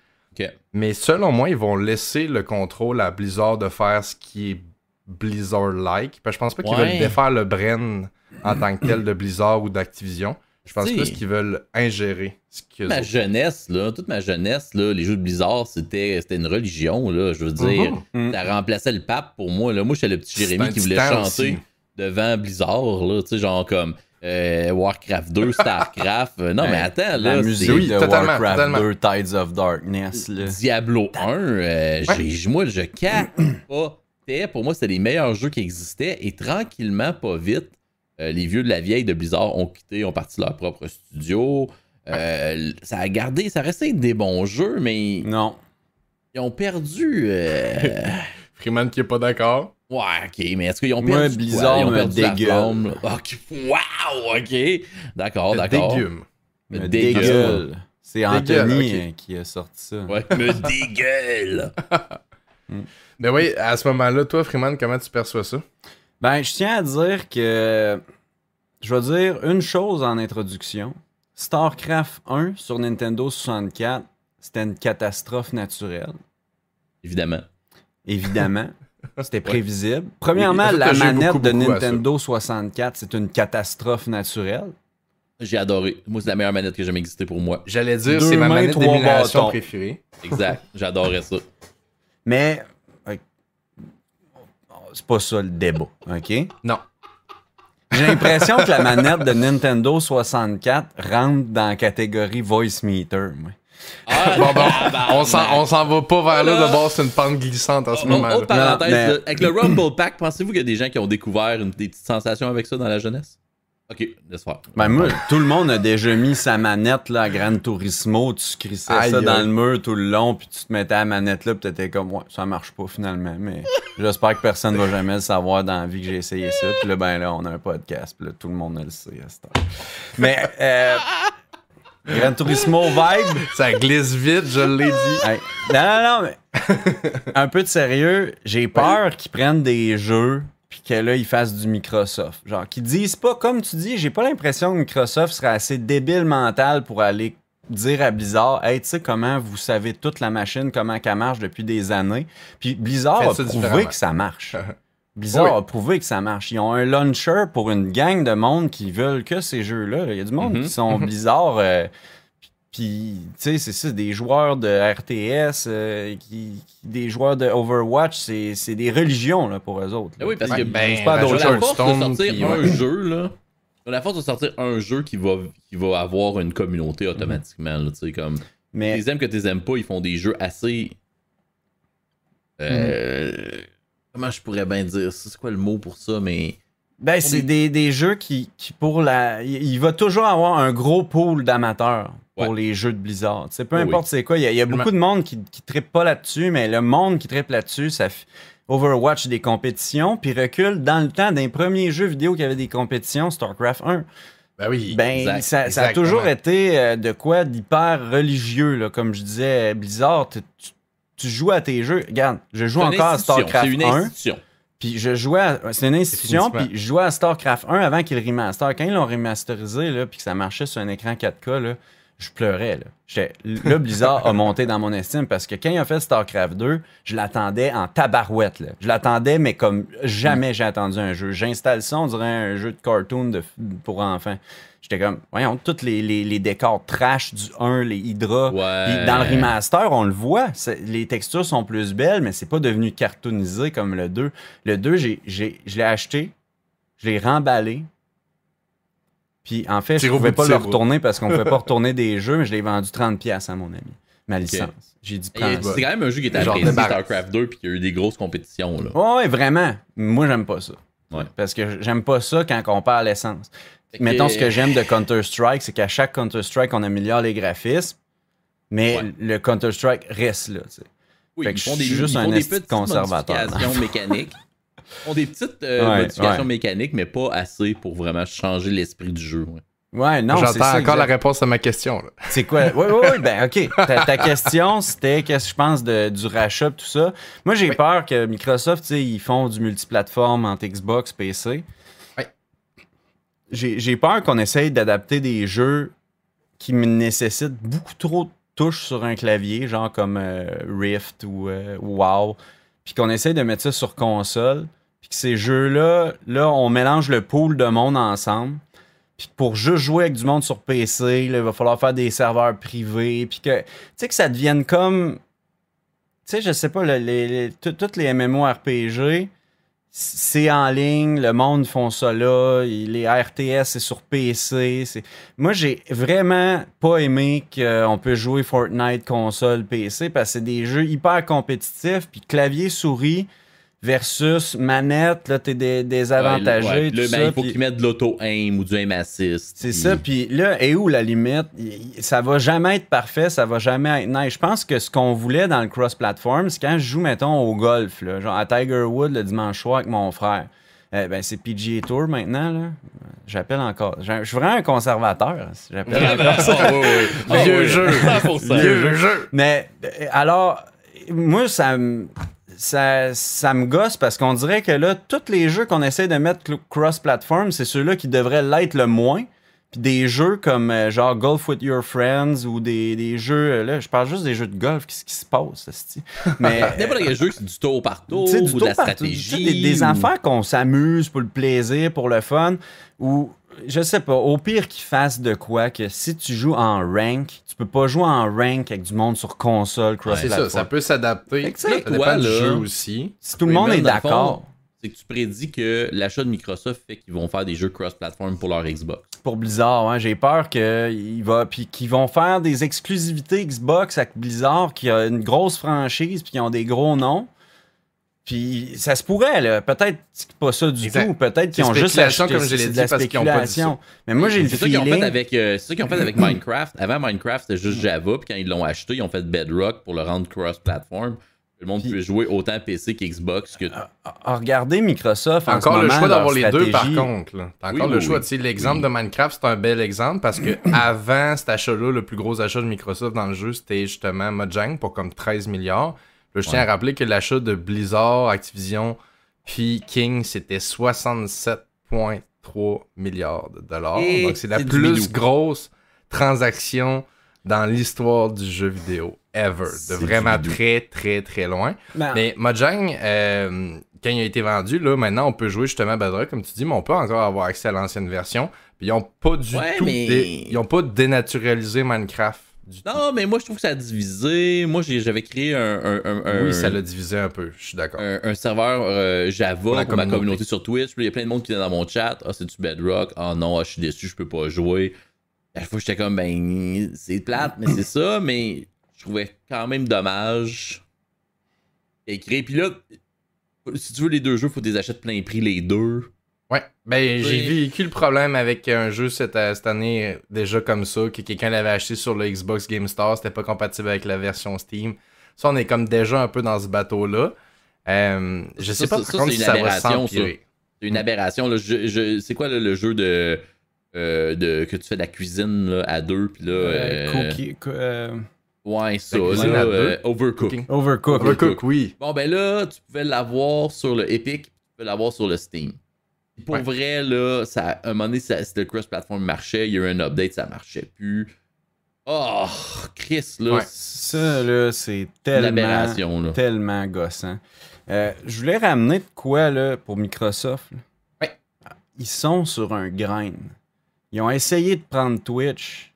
S3: Mais selon moi, ils vont laisser le contrôle à Blizzard de faire ce qui est Blizzard-like. Je pense pas qu'ils
S2: Ouais.
S3: veulent défaire le Bren en tant que tel de Blizzard ou d'Activision. Je pense plus qu'ils veulent ingérer ce que
S2: Ma jeunesse, là, toute ma jeunesse, là, les jeux de Blizzard, c'était une religion, là, je veux dire.
S4: Mhm.
S2: Ça remplaçait le pape pour moi. Là. Moi, j'étais le petit Jérémy qui voulait chanter
S3: aussi.
S2: Devant Blizzard, là, tu sais, genre comme euh, Warcraft 2, Starcraft. Euh, non, mais attends,
S4: La
S2: là,
S4: musique
S2: c'est
S3: Oui,
S4: de
S3: totalement,
S4: Warcraft
S3: totalement.
S4: 2, Tides of Darkness. Là.
S2: Diablo 1, euh, j'ai- moi, je capotais. Pour moi, c'était les meilleurs jeux qui existaient. Et tranquillement, pas vite, euh, les vieux de la vieille de Blizzard ont quitté, ont parti leur propre studio. Euh, ça a gardé, ça restait des bons jeux, mais
S4: Non.
S2: ils ont perdu. euh, *laughs*
S3: Freeman qui est pas d'accord.
S2: Ouais, ok, mais est-ce qu'ils ont perdu
S4: Blizzard
S2: quoi? Ils ont perdu la
S4: dégueule.
S2: flamme, là. Ok, wow, ok. D'accord,
S3: Le
S2: d'accord.
S3: dégume.
S2: Me
S4: Me
S2: dégueule.
S4: dégueule. C'est Anthony euh, qui a sorti ça.
S2: Ouais, me *laughs* dégueule.
S3: Mais oui, à ce moment-là, toi, Freeman, comment tu perçois ça?
S4: Ben, je tiens à dire que. Je vais dire une chose en introduction. StarCraft 1 sur Nintendo 64, c'était une catastrophe naturelle.
S2: Évidemment.
S4: Évidemment. C'était prévisible. Premièrement,
S3: Oui,
S4: la manette
S3: beaucoup,
S4: de
S3: beaucoup.
S4: Nintendo 64, c'est une catastrophe naturelle.
S2: J'ai adoré. Moi, c'est la meilleure manette qui a jamais existé pour moi.
S3: J'allais dire, c'est ma manette d'émulation préférée.
S2: Exact. *laughs* J'adorais ça.
S4: Mais euh, c'est pas ça le débat, OK?
S3: Non.
S4: J'ai l'impression que la manette de Nintendo 64 rentre dans la catégorie voice meter. moi.
S2: Ah,
S3: Bon, bon,
S2: tabarnak.
S3: on s'en on s'en va pas vers là,
S2: Là.
S3: de base, c'est une pente glissante en ce moment-là.
S2: autre parenthèse,
S4: Non, mais-
S2: là, avec le Rumble Pack, pensez-vous qu'il y a des gens qui ont découvert une, des petites sensations avec ça dans la jeunesse? Ok, laisse faire.
S4: Ben moi, tout le monde a déjà mis sa manette là, à Gran Turismo, tu crissais
S3: Aïe,
S4: ça dans le mur tout le long, puis tu te mettais la manette là, puis t'étais comme, ouais, ça marche pas finalement, mais j'espère que personne va jamais le savoir dans la vie que j'ai essayé ça. Puis là, ben là, on a un podcast, puis là, tout le monde le sait à cette heure. Mais, euh, Gran Turismo Vibe,
S3: Ça glisse vite, je l'ai dit.
S4: Hey, non, non, non, mais un peu de sérieux, j'ai peur qu'ils prennent des jeux puis que là, ils fassent du Microsoft. Genre, qu'ils disent pas, comme tu dis, j'ai pas l'impression que Microsoft serait assez débile mental pour aller dire à Blizzard, hey, tu sais comment vous savez toute la machine, comment qu'elle marche depuis des années. Puis Blizzard
S3: Faites
S4: a prouvé que ça marche. *laughs* Blizzard
S3: Oui.
S4: a prouvé que ça marche. Ils ont un launcher pour une gang de monde qui veulent que ces jeux-là. Il y a du monde
S2: Mhm.
S4: qui sont Blizzard. euh, puis, tu sais, c'est ça, des joueurs de RTS, euh, qui, qui- des joueurs de Overwatch, c'est des religions là, pour eux autres. là.
S2: Ah oui, parce que
S3: ben,
S4: pas d'autre
S2: la force de sortir
S3: puis,
S2: un
S3: ouais.
S2: jeu, là. La force de sortir un jeu qui va, qui va avoir une communauté automatiquement, tu sais, comme...
S4: Mais
S2: Les aimes que tu les aimes pas, ils font des jeux assez... Euh, Comment je pourrais bien dire ça? C'est quoi le mot pour ça, mais...
S4: ben, c'est des, des jeux qui, qui pour la. Il va toujours avoir un gros pool d'amateurs pour
S2: Ouais.
S4: les jeux de Blizzard. C'est peu
S2: Oui,
S4: importe c'est quoi. Il y a, il y a beaucoup de monde qui, qui trippe pas là-dessus, mais le monde qui trippe là-dessus, ça fait. Overwatch des compétitions, puis recule dans le temps d'un premier jeu vidéo qui avait des compétitions, StarCraft 1.
S3: Ben oui.
S4: Ben,
S2: Exact,
S4: ça, ça a toujours été euh, de quoi d'hyper religieux, là. Comme je disais, Blizzard, tu, tu- joues à tes jeux. Regarde, je joue encore à StarCraft
S2: C'est une
S4: 1.
S2: institution.
S4: Puis je jouais à... C'est une institution, puis je jouais à StarCraft 1 avant qu'ils le remaster. Quand ils l'ont remasterisé, là, puis que ça marchait sur un écran 4K, là, je pleurais. Là. Blizzard a monté dans mon estime parce que quand ils ont fait StarCraft 2, je l'attendais en tabarouette. Là. Je l'attendais, mais comme jamais j'ai attendu un jeu. J'installe ça, on dirait un jeu de cartoon de, pour enfants. J'étais comme, voyons, tous les, les- les décors trash du 1, les hydras.
S2: Ouais.
S4: Dans le remaster, on le voit, les textures sont plus belles, mais c'est pas devenu cartoonisé comme le 2. Le 2, j'ai, j'ai- je l'ai acheté, je l'ai remballé. Puis en fait, je
S3: au
S4: pouvais pas le retourner parce qu'on pouvait pas *laughs* retourner des jeux, mais je l'ai vendu 30$ pièces à mon ami. ma licence. J'ai dit
S2: C'est quand même un jeu qui était apprécié. StarCraft 2, puis qu'il y a eu des grosses compétitions. Là.
S4: Ouais, ouais, vraiment. Moi, j'aime pas ça.
S2: Ouais.
S4: Parce que j'aime pas ça quand on perd l'essence. Mettons, ce que j'aime de Counter-Strike, c'est qu'à chaque Counter-Strike, on améliore les graphismes, mais
S2: Ouais.
S4: le Counter-Strike reste là.
S2: Oui,
S4: Fait
S2: ils
S4: que
S2: font
S4: je
S2: des,
S4: suis juste
S2: ils
S4: un
S2: font des petites
S4: conservateur.
S2: modifications *laughs* mécaniques. Ils font des petites euh,
S4: Ouais,
S2: modifications
S4: ouais.
S2: mécaniques, mais pas assez pour vraiment changer l'esprit du jeu. ouais.
S4: Ouais, non, c'est
S3: J'entends encore la réponse à ma question.
S4: C'est quoi? Oui, oui, oui. Ben, OK. Ta, ta question, c'était qu'est-ce que je pense de, du rachat, tout ça. Moi, j'ai peur que Microsoft, tu sais, ils font du multiplateforme entre Xbox, PC. J'ai peur qu'on essaye d'adapter des jeux qui me nécessitent beaucoup trop de touches sur un clavier, genre comme euh, Rift ou euh, WoW, puis qu'on essaye de mettre ça sur console, puis que ces jeux-là, là, on mélange le pool de monde ensemble. Puis pour juste jouer avec du monde sur PC, il va falloir faire des serveurs privés. Puis que, tu sais, que ça devienne comme. Tu sais, je sais pas, le- les, les- tout- toutes les MMORPG, c'est en ligne, le monde font ça là, les RTS, c'est sur PC. c'est- Moi, j'ai vraiment pas aimé qu'on peut jouer Fortnite console PC parce que c'est des jeux hyper compétitifs. Puis clavier-souris versus manette, là, t'es dé- désavantagé.
S2: Ouais,
S4: tout
S2: là, ben,
S4: ça,
S2: il faut
S4: puis-
S2: qu'ils mettent de l'auto-aim ou du aim assist.
S4: c'est ça, puis là, et où la limite? Ça va jamais être parfait, ça va jamais être nice. Je pense que ce qu'on voulait dans le cross-platform, c'est quand je joue, mettons, au golf, là, genre à Tiger Wood le dimanche soir avec mon frère. Eh ben, c'est PGA Tour maintenant, là. J'appelle encore. Je suis vraiment un conservateur. J'appelle encore ça.
S2: Ah, ouais. Ah,
S3: Vieux
S2: ouais.
S3: jeu.
S2: 100%.
S3: Vieux jeu.
S4: Mais euh, alors, moi, ça me. Ça, ça me gosse parce qu'on dirait que là, tous les jeux qu'on essaie de mettre cross-platform, c'est ceux-là qui devraient l'être le moins. Puis des jeux comme euh, genre Golf with Your Friends ou des, des jeux. euh, Là, je parle juste des jeux de golf. Qu'est-ce qui se passe, esti? Mais. *laughs*
S2: N'importe quel jeu, c'est du tour par tour,
S4: du
S2: ou de la
S4: par tour,
S2: stratégie.
S4: des, des
S2: ou-
S4: affaires qu'on s'amuse pour le plaisir, pour le fun, ou je sais pas, au pire qu'ils fassent de quoi que si tu joues en rank, tu peux pas jouer en rank avec du monde sur console, cross
S3: C'est ça, ça peut s'adapter. Ça dépend
S2: toi,
S3: du
S2: là-
S3: jeu aussi.
S4: Si tout le monde est d'accord
S2: C'est que tu prédis que l'achat de Microsoft fait qu'ils vont faire des jeux cross-platform pour leur Xbox.
S4: pour Blizzard, hein, j'ai peur qu'ils vont faire des exclusivités Xbox avec Blizzard qui a une grosse franchise puis qui ont des gros noms. Puis ça se pourrait là, peut-être pas ça du
S3: Exact.
S4: tout, peut-être qu'ils ont juste acheté
S3: comme je l'ai dit,
S4: de la
S3: parce qu'ils ont pas dit
S4: spéculation. Mais moi j'ai le
S2: C'est ça qu'ils ont fait
S4: feeling
S2: avec, euh, c'est ça qu'ils ont fait avec *clears throat* Minecraft. Avant Minecraft, c'était juste Java, puis quand ils l'ont acheté, ils ont fait Bedrock pour le rendre cross-platform. Le monde
S4: Puis-
S2: peut jouer autant PC qu'Xbox que.
S4: Ah, regardez Microsoft en
S3: T'as encore
S4: ce
S3: le
S4: moment,
S3: choix d'avoir les deux, par contre. là. Encore
S2: oui,
S3: le choix.
S2: oui.
S3: Tu sais, L'exemple de Minecraft, c'est un bel exemple parce que *clears throat* avant cet achat-là, le plus gros achat de Microsoft dans le jeu, c'était justement Mojang pour comme 13 milliards. Là, je tiens à rappeler que l'achat de Blizzard, Activision, puis King, c'était 67,3 milliards de dollars.
S2: Et
S3: Donc, c'est la plus grosse transaction dans l'histoire du jeu vidéo ever. De vraiment très, très, très loin.
S4: Ben,
S3: Mais Mojang, euh, quand il a été vendu, là, maintenant on peut jouer justement à Bedrock, comme tu dis, mais on peut encore avoir accès à l'ancienne version. Puis ils ont pas du
S2: Ouais,
S3: tout.
S2: mais-
S3: dé- Ils ont pas dénaturalisé Minecraft du.
S2: Non, mais moi, je trouve que ça a divisé. Moi, j'avais créé un, un, un-
S3: Oui, ça l'a divisé un peu, je suis d'accord.
S2: un, serveur euh, Java
S3: Pour
S2: ma
S3: communauté.
S2: sur Twitch. Il y a plein de monde qui est dans mon chat. Ah, c'est du Bedrock? Ah non, ah, je suis déçu, je peux pas jouer. À la fois, j'étais comme, ben, c'est plate, mais c'est ça. Mais je trouvais quand même dommage. Écrit. Puis là, si tu veux les deux jeux, faut que tu les achètes plein prix, les deux.
S3: Ouais, ben j'ai
S2: Oui.
S3: vécu le problème avec un jeu cette, euh, cette année euh, déjà comme ça, que quelqu'un l'avait acheté sur le Xbox Game Store, c'était pas compatible avec la version Steam. Ça, on est comme déjà un peu dans ce bateau-là. Euh, je
S2: Ça,
S3: sais pas
S2: ça,
S3: par
S2: ça,
S3: contre
S2: c'est
S3: si
S2: une
S3: ça va
S2: aberration,
S3: s'empirer.
S2: C'est une aberration. Là. Je- je- c'est quoi là, le jeu de, euh, de. que tu fais de la cuisine là, à deux, puis là.
S4: euh,
S2: euh,
S4: cookie- co- euh,
S2: Ouais, ça, là, euh, Overcook.
S4: Overcooked.
S3: Overcook, oui.
S2: Bon, ben là, tu pouvais l'avoir sur le Epic, tu pouvais l'avoir sur le Steam. Pour
S3: Ouais.
S2: vrai, là, ça, à un moment donné, ça, si le cross-platform marchait, il y a eu un update, ça marchait plus. Oh, Chris, là,
S3: Ouais.
S4: Ça, là, c'est tellement,
S2: là.
S4: tellement gossant. Euh, je voulais ramener de quoi, là, pour Microsoft. là?
S3: Ouais.
S4: Ils sont sur un grain. Ils ont essayé de prendre Twitch.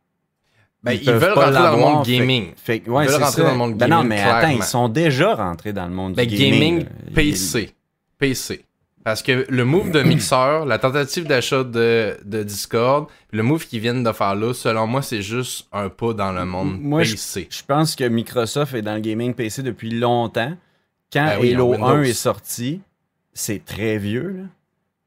S3: Ben, ils,
S4: peuvent
S3: veulent
S4: pas
S3: rentrer dans le monde gaming.
S4: Fait, ouais,
S3: Ils veulent rentrer
S4: ça.
S3: dans le monde
S4: Ben non,
S3: gaming,
S4: mais attends, ils sont déjà rentrés dans le monde
S3: Ben,
S4: du
S3: gaming,
S4: gaming.
S3: PC. PC. Parce que le move de Mixer, la tentative d'achat de, de Discord, le move qu'ils viennent de faire là, selon moi, c'est juste un pas dans le monde
S4: Moi, je-
S3: PC.
S4: Je pense que Microsoft est dans le gaming PC depuis longtemps. Quand
S3: Ben oui,
S4: Halo
S3: en Windows.
S4: 1 est sorti, c'est très vieux. là.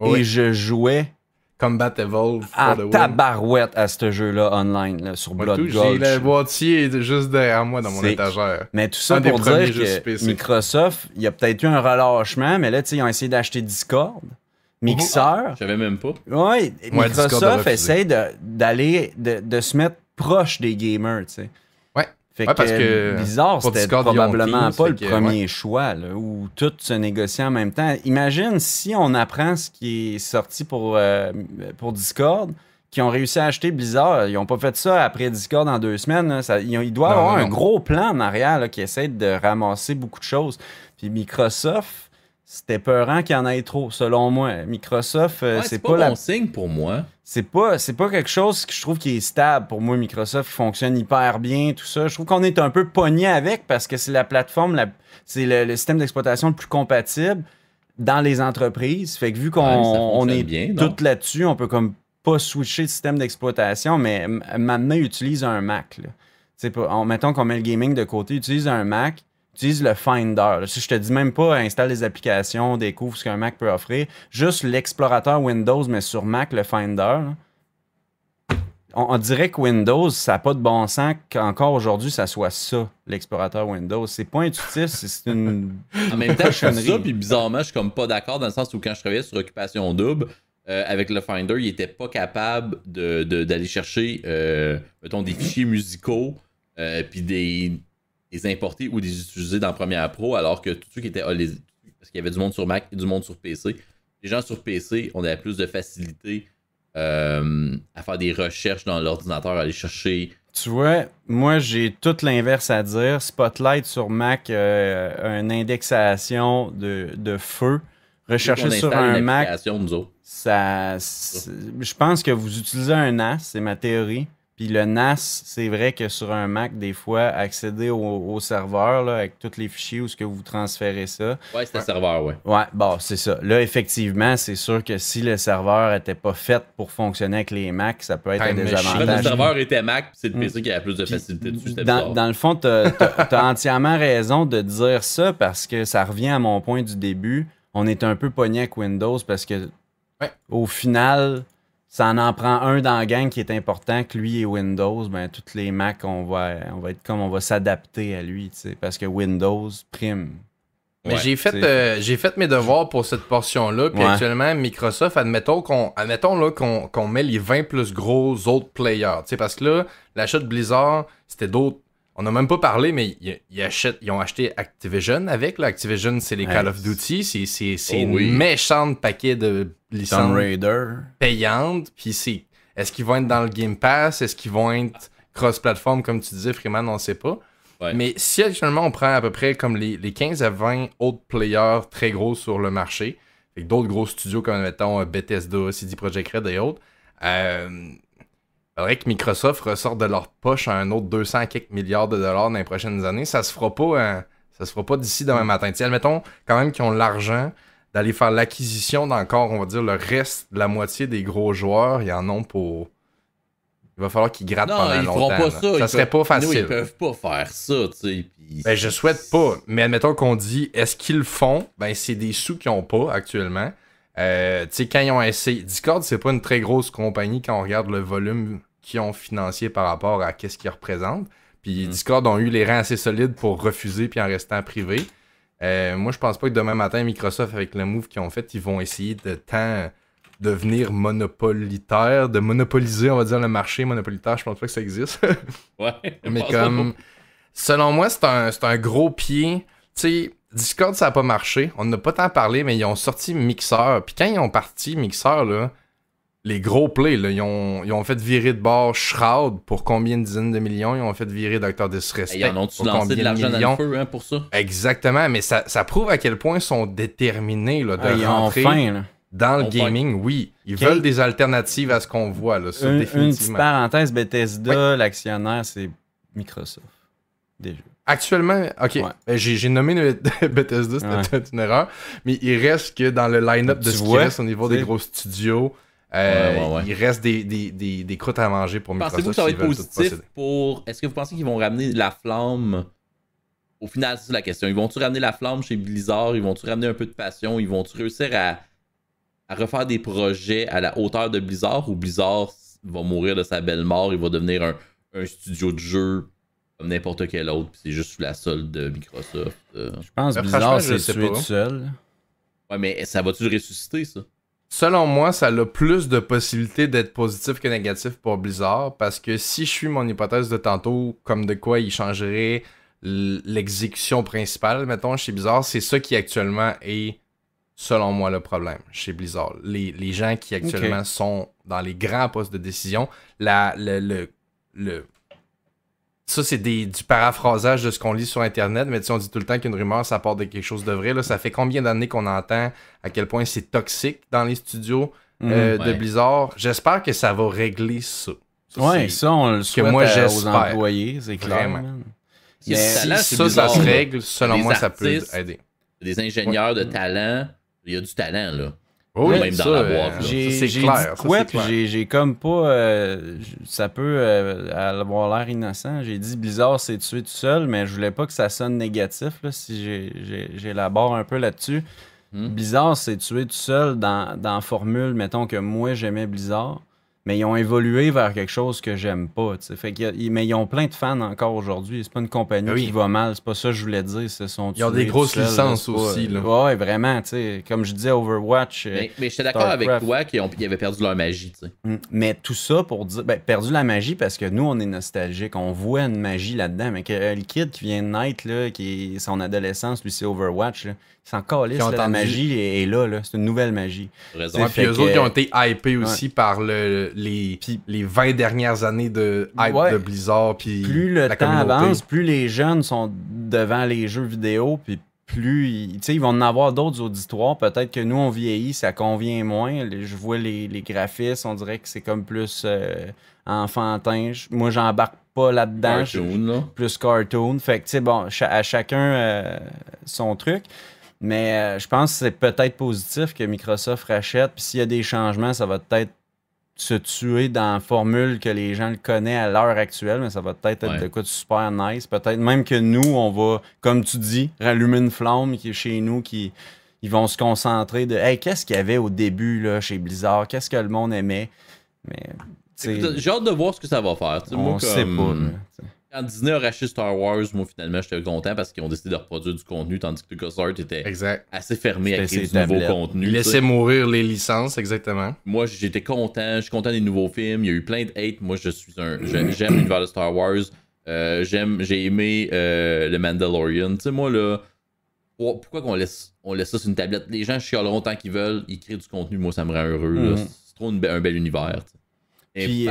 S3: Oui.
S4: Et je jouais
S3: Combat Evolve for
S4: à
S3: the win.
S4: tabarouette à ce jeu-là online, là, sur Blood
S3: tout, J'ai le boîtier juste derrière moi dans mon étagère.
S4: Mais tout ça pour dire que. Microsoft, il y a peut-être eu un relâchement, mais là, tu sais, ils ont essayé d'acheter Discord. Mixer.
S2: Je savais même pas.
S3: Ouais, a
S4: Microsoft essaie de- d'aller, de, de se mettre proche des gamers, tu sais. Fait
S3: Ouais, parce que
S4: bizarre,
S3: pour
S4: c'était probablement pas le
S3: que,
S4: premier choix, là, où tout se négocie en même temps. Imagine si on apprend ce qui est sorti pour, euh, pour Discord, qui ont réussi à acheter Blizzard. Ils ont pas fait ça après Discord en deux semaines. là. Ça- ils
S3: Non,
S4: avoir
S3: non,
S4: un
S3: non.
S4: gros plan en arrière là, qui essaie de ramasser beaucoup de choses. Puis Microsoft, c'était peurant qu'il y en ait trop, selon moi. Microsoft, euh,
S2: Ouais,
S4: c'est
S2: c'est
S4: pas,
S2: pas,
S4: la
S2: bon signe pour moi.
S4: c'est pas c'est pas quelque chose que je trouve qui est stable pour moi Microsoft fonctionne hyper bien tout ça je trouve qu'on est un peu pogné avec parce que c'est la plateforme la- c'est le, le système d'exploitation le plus compatible dans les entreprises fait que vu qu'on
S2: Ouais,
S4: est
S2: bien,
S4: tout là-dessus on peut comme pas switcher de système d'exploitation mais maintenant utilise un Mac là. Tu sais, pas- on- mettons qu'on met le gaming de côté utilise un Mac utilise le Finder. Si je te dis même pas installe des applications, découvre ce qu'un Mac peut offrir, juste l'explorateur Windows, mais sur Mac, le Finder. On, on dirait que Windows, ça n'a pas de bon sens qu'encore aujourd'hui, ça soit ça, l'explorateur Windows. C'est pas intuitif, c'est une.
S2: En même temps, je
S4: Cochonnerie.
S2: ça, puis bizarrement, je suis comme pas d'accord dans le sens où quand je travaillais sur Occupation Double, euh, avec le Finder, il était pas capable de- de- d'aller chercher, euh, mettons, des fichiers musicaux, euh, puis des, des importer ou des utiliser dans Premiere Pro, alors que tous ceux qui étaient. ah, les- parce qu'il y avait du monde sur Mac et du monde sur PC. Les gens sur PC, on avait plus de facilité euh, à faire des recherches dans l'ordinateur, à aller chercher.
S4: Tu vois, moi, j'ai tout l'inverse à dire. Spotlight sur Mac, euh, une indexation de, de feu. Rechercher sur un Mac,
S2: application, nous autres.
S4: ça, je pense que vous utilisez un NAS, c'est ma théorie. Puis le NAS, c'est vrai que sur un Mac, des fois, accéder au, au serveur là, avec tous les fichiers où ce que vous transférez ça.
S2: Ouais, c'était serveur, ouais.
S4: Ouais, bon, c'est ça. Là, effectivement, c'est sûr que si le serveur était pas fait pour fonctionner avec les Macs, ça peut être
S3: Time
S4: un
S2: fait, le
S4: désavantage.
S2: serveur était Mac, c'est le
S4: Mm.
S2: PC qui avait plus de facilité dessus. C'était
S4: Dans, dans le fond, tu as, entièrement raison de dire ça parce que ça revient à mon point du début. On est un peu pogné avec Windows parce que
S3: Ouais.
S4: au final, ça en en prend un dans la gang qui est important, que lui et Windows. Ben, toutes les Macs, on va, on va être comme on va s'adapter à lui, tu sais, parce que Windows prime.
S3: Mais
S2: Ouais,
S3: j'ai fait, euh, j'ai fait mes devoirs pour cette portion-là. Puis
S4: Ouais.
S3: actuellement, Microsoft, admettons qu'on admettons, là, qu'on, qu'on met les 20 plus gros autres players. Tu sais, parce que là, l'achat de Blizzard, c'était d'autres. On n'a même pas parlé, mais ils, ils achètent, ils ont acheté Activision avec. Là. Activision, c'est les. Call of Duty. C'est, c'est, c'est
S2: Oh oui.
S3: une méchante paquet de licences payantes. Puis c'est. Est-ce qu'ils vont être dans le Game Pass? Est-ce qu'ils vont être cross-platform, comme tu disais, Freeman? On ne sait pas.
S2: Ouais.
S3: Mais si actuellement on prend à peu près comme les, les 15 à 20 autres players très gros sur le marché, avec d'autres gros studios comme mettons Bethesda, CD Projekt Red et autres, euh, faudrait que Microsoft ressorte de leur poche un autre 200 quelques milliards de dollars dans les prochaines années. Ça se fera pas, euh, ça se fera pas d'ici demain matin. T'sais, admettons quand même qu'ils ont l'argent d'aller faire l'acquisition d'encore, on va dire, le reste de la moitié des gros joueurs. Ils en ont pour. Il va falloir qu'ils grattent
S2: Non,
S3: pendant
S2: ils
S3: longtemps.
S2: feront pas ça.
S3: Ça
S2: ils
S3: serait
S2: peuvent-
S3: pas facile.
S2: Nous, ils peuvent pas faire ça, tu sais.
S3: Ben, je souhaite pas. Mais admettons qu'on dit, est-ce qu'ils le font? Ben, c'est des sous qu'ils ont pas actuellement. Euh, tu sais, quand ils ont essayé. Discord, c'est pas une très grosse compagnie quand on regarde le volume qu'ils ont financier par rapport à qu'est-ce qu'ils représentent. Puis
S2: Mm.
S3: Discord ont eu les rangs assez solides pour refuser puis en restant privé. Euh, moi, je pense pas que demain matin, Microsoft, avec le move qu'ils ont fait, ils vont essayer de tant devenir monopolitaire, de monopoliser, on va dire, le marché monopolitaire. Je pense pas que ça existe. *laughs*
S2: Ouais.
S3: Mais comme. Selon moi, c'est un, un gros pied. Tu sais, Discord, ça a pas marché. On n'a pas tant parlé, mais ils ont sorti Mixer. Puis quand ils ont parti Mixer, là, les gros plays, là, ils, ont, ils ont fait virer de bord Shroud pour combien de dizaines de millions? Ils ont fait virer Dr.
S2: pas.
S3: Disrespect
S2: Ils en ont-tu
S3: pour
S2: lancé
S3: combien
S2: de l'argent dans
S3: millions?
S2: le feu hein, pour ça?
S3: Exactement, mais ça, ça prouve à quel point ils sont déterminés là, de
S4: Ah, ils ont
S3: rentrer
S4: faim, là.
S3: dans le
S2: Enfin.
S3: gaming. Oui, ils veulent des alternatives à ce qu'on voit. Là, ça,
S4: Une, une petite
S3: définitivement.
S4: parenthèse, Bethesda, l'actionnaire, c'est Microsoft. Déjà.
S3: Actuellement, ok,
S4: Ouais.
S3: ben, j'ai nommé le *laughs* Bethesda, c'était
S4: Ouais.
S3: une erreur, mais il reste que dans le line-up de ce qui
S4: vois,
S3: reste au niveau des gros studios, euh,
S2: Ouais, ouais, ouais.
S3: il reste des, des, des, des croûtes à manger pour Microsoft.
S2: Pensez-vous que ça va être positif pour. Est-ce que vous pensez qu'ils vont ramener la flamme? Au final, c'est ça la question. Ils vont-tu ramener la flamme chez Blizzard? Ils vont-tu ramener un peu de passion? Ils vont-tu réussir à, à refaire des projets à la hauteur de Blizzard? Ou Blizzard va mourir de sa belle mort Il va devenir un, un studio de jeu comme n'importe quel autre, puis c'est juste sous la solde de Microsoft. euh.
S4: Je pense que Blizzard s'est tué tout seul.
S2: Ouais, mais ça va-tu le ressusciter, ça?
S3: Selon moi, ça a plus de possibilités d'être positif que négatif pour Blizzard parce que si je suis mon hypothèse de tantôt, comme de quoi il changerait l'exécution principale, mettons, chez Blizzard, c'est ça qui actuellement est, selon moi, le problème chez Blizzard. Les, les gens qui actuellement sont dans les grands postes de décision, la, le, le, le- ça, c'est des- du paraphrasage de ce qu'on lit sur Internet, mais tu sais, on dit tout le temps qu'une rumeur, ça part de quelque chose de vrai. Là. Ça fait combien d'années qu'on entend à quel point c'est toxique dans les studios euh,
S2: Mhm.
S3: de. Blizzard? J'espère que ça va régler ça. Ça,
S4: Ouais,
S3: c'est-
S4: ça, on le souhaite
S3: moi,
S4: à- aux employés, c'est clair.
S3: Vraiment.
S4: Mais
S3: Si ça, ça se règle, selon
S2: Des
S3: moi, ça peut aider.
S2: Des ingénieurs de talent, il y a du talent, là.
S3: Oui,
S2: même dans
S3: ça,
S2: la
S3: euh,
S2: boîte,
S4: J'ai
S3: c'est
S4: dit quoi,
S3: c'est
S4: puis j'ai- comme pas... euh, ça peut euh, avoir l'air innocent. J'ai dit Blizzard s'est tué tout seul, mais je voulais pas que ça sonne négatif, là, si j'élabore un peu là-dessus.
S2: Hmm.
S4: Blizzard s'est tué tout seul dans, dans la formule, mettons que moi j'aimais Blizzard, mais ils ont évolué vers quelque chose que j'aime pas. Fait a- mais ils ont plein de fans encore aujourd'hui. C'est pas une compagnie
S3: oui.
S4: qui va mal, c'est pas ça que je voulais dire. Ce sont
S3: Ils ont des grosses
S4: seuls,
S3: licences aussi, là.
S4: Ouais, vraiment. tu sais, Comme je disais, Overwatch. euh,
S2: Mais, mais j'étais d'accord avec toi qu'ils ont- ils avaient perdu leur magie, tu sais.
S4: Mm. Mais tout ça pour dire, ben, perdu la magie parce que nous, on est nostalgique. On voit une magie là-dedans. Mais que euh, le kid qui vient de naître, là, qui est son adolescence, lui, c'est Overwatch, là,
S3: Qui ont
S4: là, La magie est, est là, là. C'est une nouvelle magie.
S2: Raison.
S3: Ouais, puis eux
S4: que-
S3: autres, ils ont été hypés aussi par le, les,
S4: Puis-
S3: les 20 dernières années de hype
S4: Ouais.
S3: de Blizzard. Puis
S4: Plus le
S3: la
S4: temps
S3: communauté.
S4: avance, plus les jeunes sont devant les jeux vidéo, puis plus ils, tu sais, ils vont en avoir d'autres auditoires. Peut-être que nous, on vieillit, ça convient moins. Je vois les, les graphismes, on dirait que c'est comme plus euh, enfantin. Je- Moi, j'embarque pas là-dedans. Je-
S2: Cartoon, là.
S4: plus cartoon. Fait que, tu sais, bon, à chacun euh, son truc. Mais euh, je pense que c'est peut-être positif que Microsoft rachète. Puis s'il y a des changements, ça va peut-être se tuer dans la formule que les gens le connaissent à l'heure actuelle. Mais ça va peut-être être
S2: Ouais.
S4: de quoi de super nice. Peut-être même que nous, on va, comme tu dis, rallumer une flamme qui est chez nous, qui ils vont se concentrer de Hey, qu'est-ce qu'il y avait au début là, chez Blizzard? Qu'est-ce que le monde aimait? Mais
S2: J'ai hâte de voir ce que ça va faire.
S4: on
S2: Moi,
S4: sait pas. là.
S2: Quand Disney a racheté Star Wars, moi finalement j'étais content parce qu'ils ont décidé de reproduire du contenu, tandis que LucasArts était
S3: Exact.
S2: assez fermé à créer du nouveau contenu.
S3: Laissaient mourir les licences, exactement.
S2: Moi j'étais content, je suis content des nouveaux films, il y a eu plein de hate. Moi je suis un. j'ai- J'aime l'univers de Star Wars. Euh, j'aime, j'ai aimé euh, le Mandalorian. Tu sais, moi là. pour- Pourquoi qu'on laisse, on laisse ça sur une tablette? Les gens chialeront tant qu'ils veulent, ils créent du contenu, moi ça me rend heureux.
S4: Mhm.
S2: C'est trop une un bel univers. Et
S4: Puis,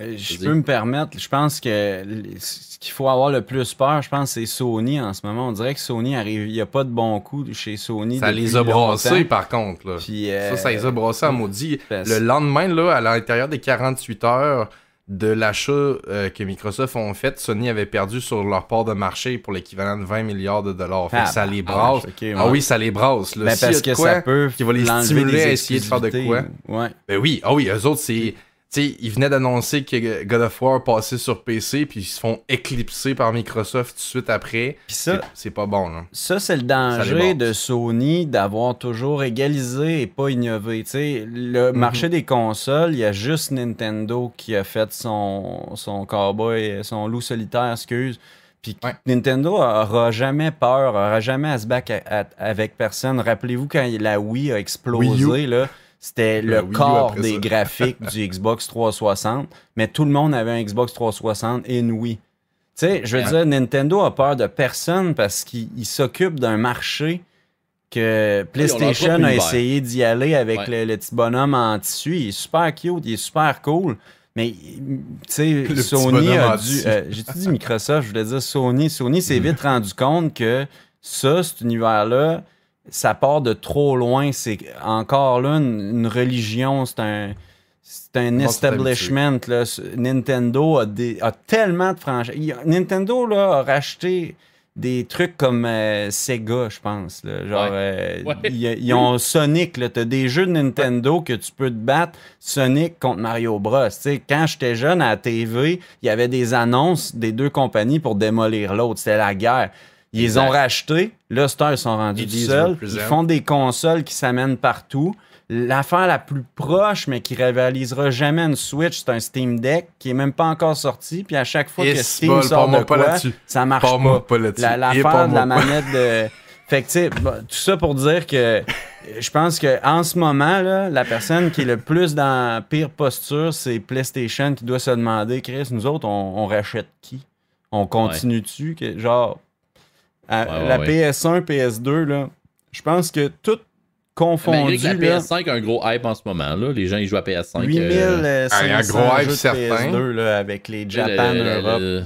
S4: Je
S2: Vas-y.
S4: peux me permettre, je pense que ce qu'il faut avoir le plus peur, je pense, c'est Sony en ce moment. On dirait que Sony arrive, il n'y a pas de bon coup chez Sony.
S3: Ça les a brassés, par contre. Là.
S4: Puis, euh,
S3: Ça, ça les a brassés à maudit. Le lendemain, là, à l'intérieur des 48 heures de l'achat euh, que Microsoft ont fait, Sony avait perdu sur leur part de marché pour l'équivalent de 20 milliards de dollars. Fait que ça les
S4: ah,
S3: brasse.
S4: ouais.
S3: Ah oui, ça les brasse. Là.
S4: Ben,
S3: y a
S4: parce
S3: de
S4: que
S3: quoi,
S4: ça peut
S3: qui va les stimuler à essayer de faire de quoi?
S4: Ouais.
S3: Ben oui, ah oui, eux autres, c'est. Sais, ils venaient d'annoncer que God of War passait sur PC, puis ils se font éclipser par Microsoft tout de suite après.
S4: Puis ça,
S3: C'est- pas bon, là.
S4: Ça, c'est le danger de. Sony d'avoir toujours égalisé et pas innové. Sais,
S3: Mhm.
S4: le marché des consoles, il y a juste Nintendo qui a fait son, son cowboy, son loup solitaire, excuse. Puis
S3: Ouais.
S4: Nintendo aura jamais peur, aura jamais à se battre à- à- avec personne. Rappelez-vous quand la Wii a explosé,
S3: Wii
S4: là, c'était
S3: Le
S4: le corps des
S3: ça.
S4: graphiques du *laughs* Xbox 360, mais tout le monde avait un Xbox 360 et une Wii. Tu sais, je veux
S2: Ouais.
S4: dire, Nintendo a peur de personne parce qu'il il s'occupe d'un marché que PlayStation a essayé d'y aller avec
S2: Ouais.
S4: le, le petit bonhomme en tissu. Il est super cute, il est super cool. Mais, tu sais, Sony a dû. euh, J'ai-tu dit Microsoft, je voulais dire Sony. Sony s'est vite rendu compte que ça, cet univers-là, ça part de trop loin. C'est encore là une, une religion, c'est un. c'est un
S3: Bon,
S4: establishment. Là. Nintendo a, des, a tellement de franchises. Nintendo là, a racheté des trucs comme euh, Sega, je pense. là. Genre,
S2: Ouais.
S4: euh,
S2: Ouais.
S4: ils, ils ont Sonic. Tu as des jeux de Nintendo que tu peux te battre Sonic contre Mario Bros. Tu sais, quand j'étais jeune à la TV, il y avait des annonces des deux compagnies pour démolir l'autre. C'était la guerre. Ils les ont rachetés. Là, Star, ils sont rendus
S3: is
S4: seuls. Ils font des consoles qui s'amènent partout. L'affaire la plus proche, mais qui rivalisera jamais une Switch, c'est un Steam Deck qui est même pas encore sorti. Puis à chaque fois
S3: Et
S4: que Steam
S3: bol,
S4: sort de
S3: pas
S4: quoi, ça marche
S3: Parle-moi
S4: pas.
S3: pas là-dessus.
S4: La- L'affaire de la
S3: pas.
S4: manette de... Fait que, tu sais, tout ça pour dire que je pense que en ce moment, là, la personne qui est le plus dans la pire posture, c'est PlayStation qui doit se demander, Chris, nous autres, on, on rachète qui? On continue dessus? Que, genre, à-
S2: Ouais, ouais,
S4: la
S2: ouais.
S4: PS1, PS2, là, je pense que tout confondu,
S2: que la
S4: là,
S2: PS5 a un gros hype en ce moment, là. Les gens, ils jouent à PS5.
S4: 8000
S2: euh,
S4: euh,
S3: Ah, un
S4: 500
S3: gros hype certain.
S4: PS2 là, avec les
S2: le-
S4: Japan,
S2: le- le-
S4: Europe.
S2: le-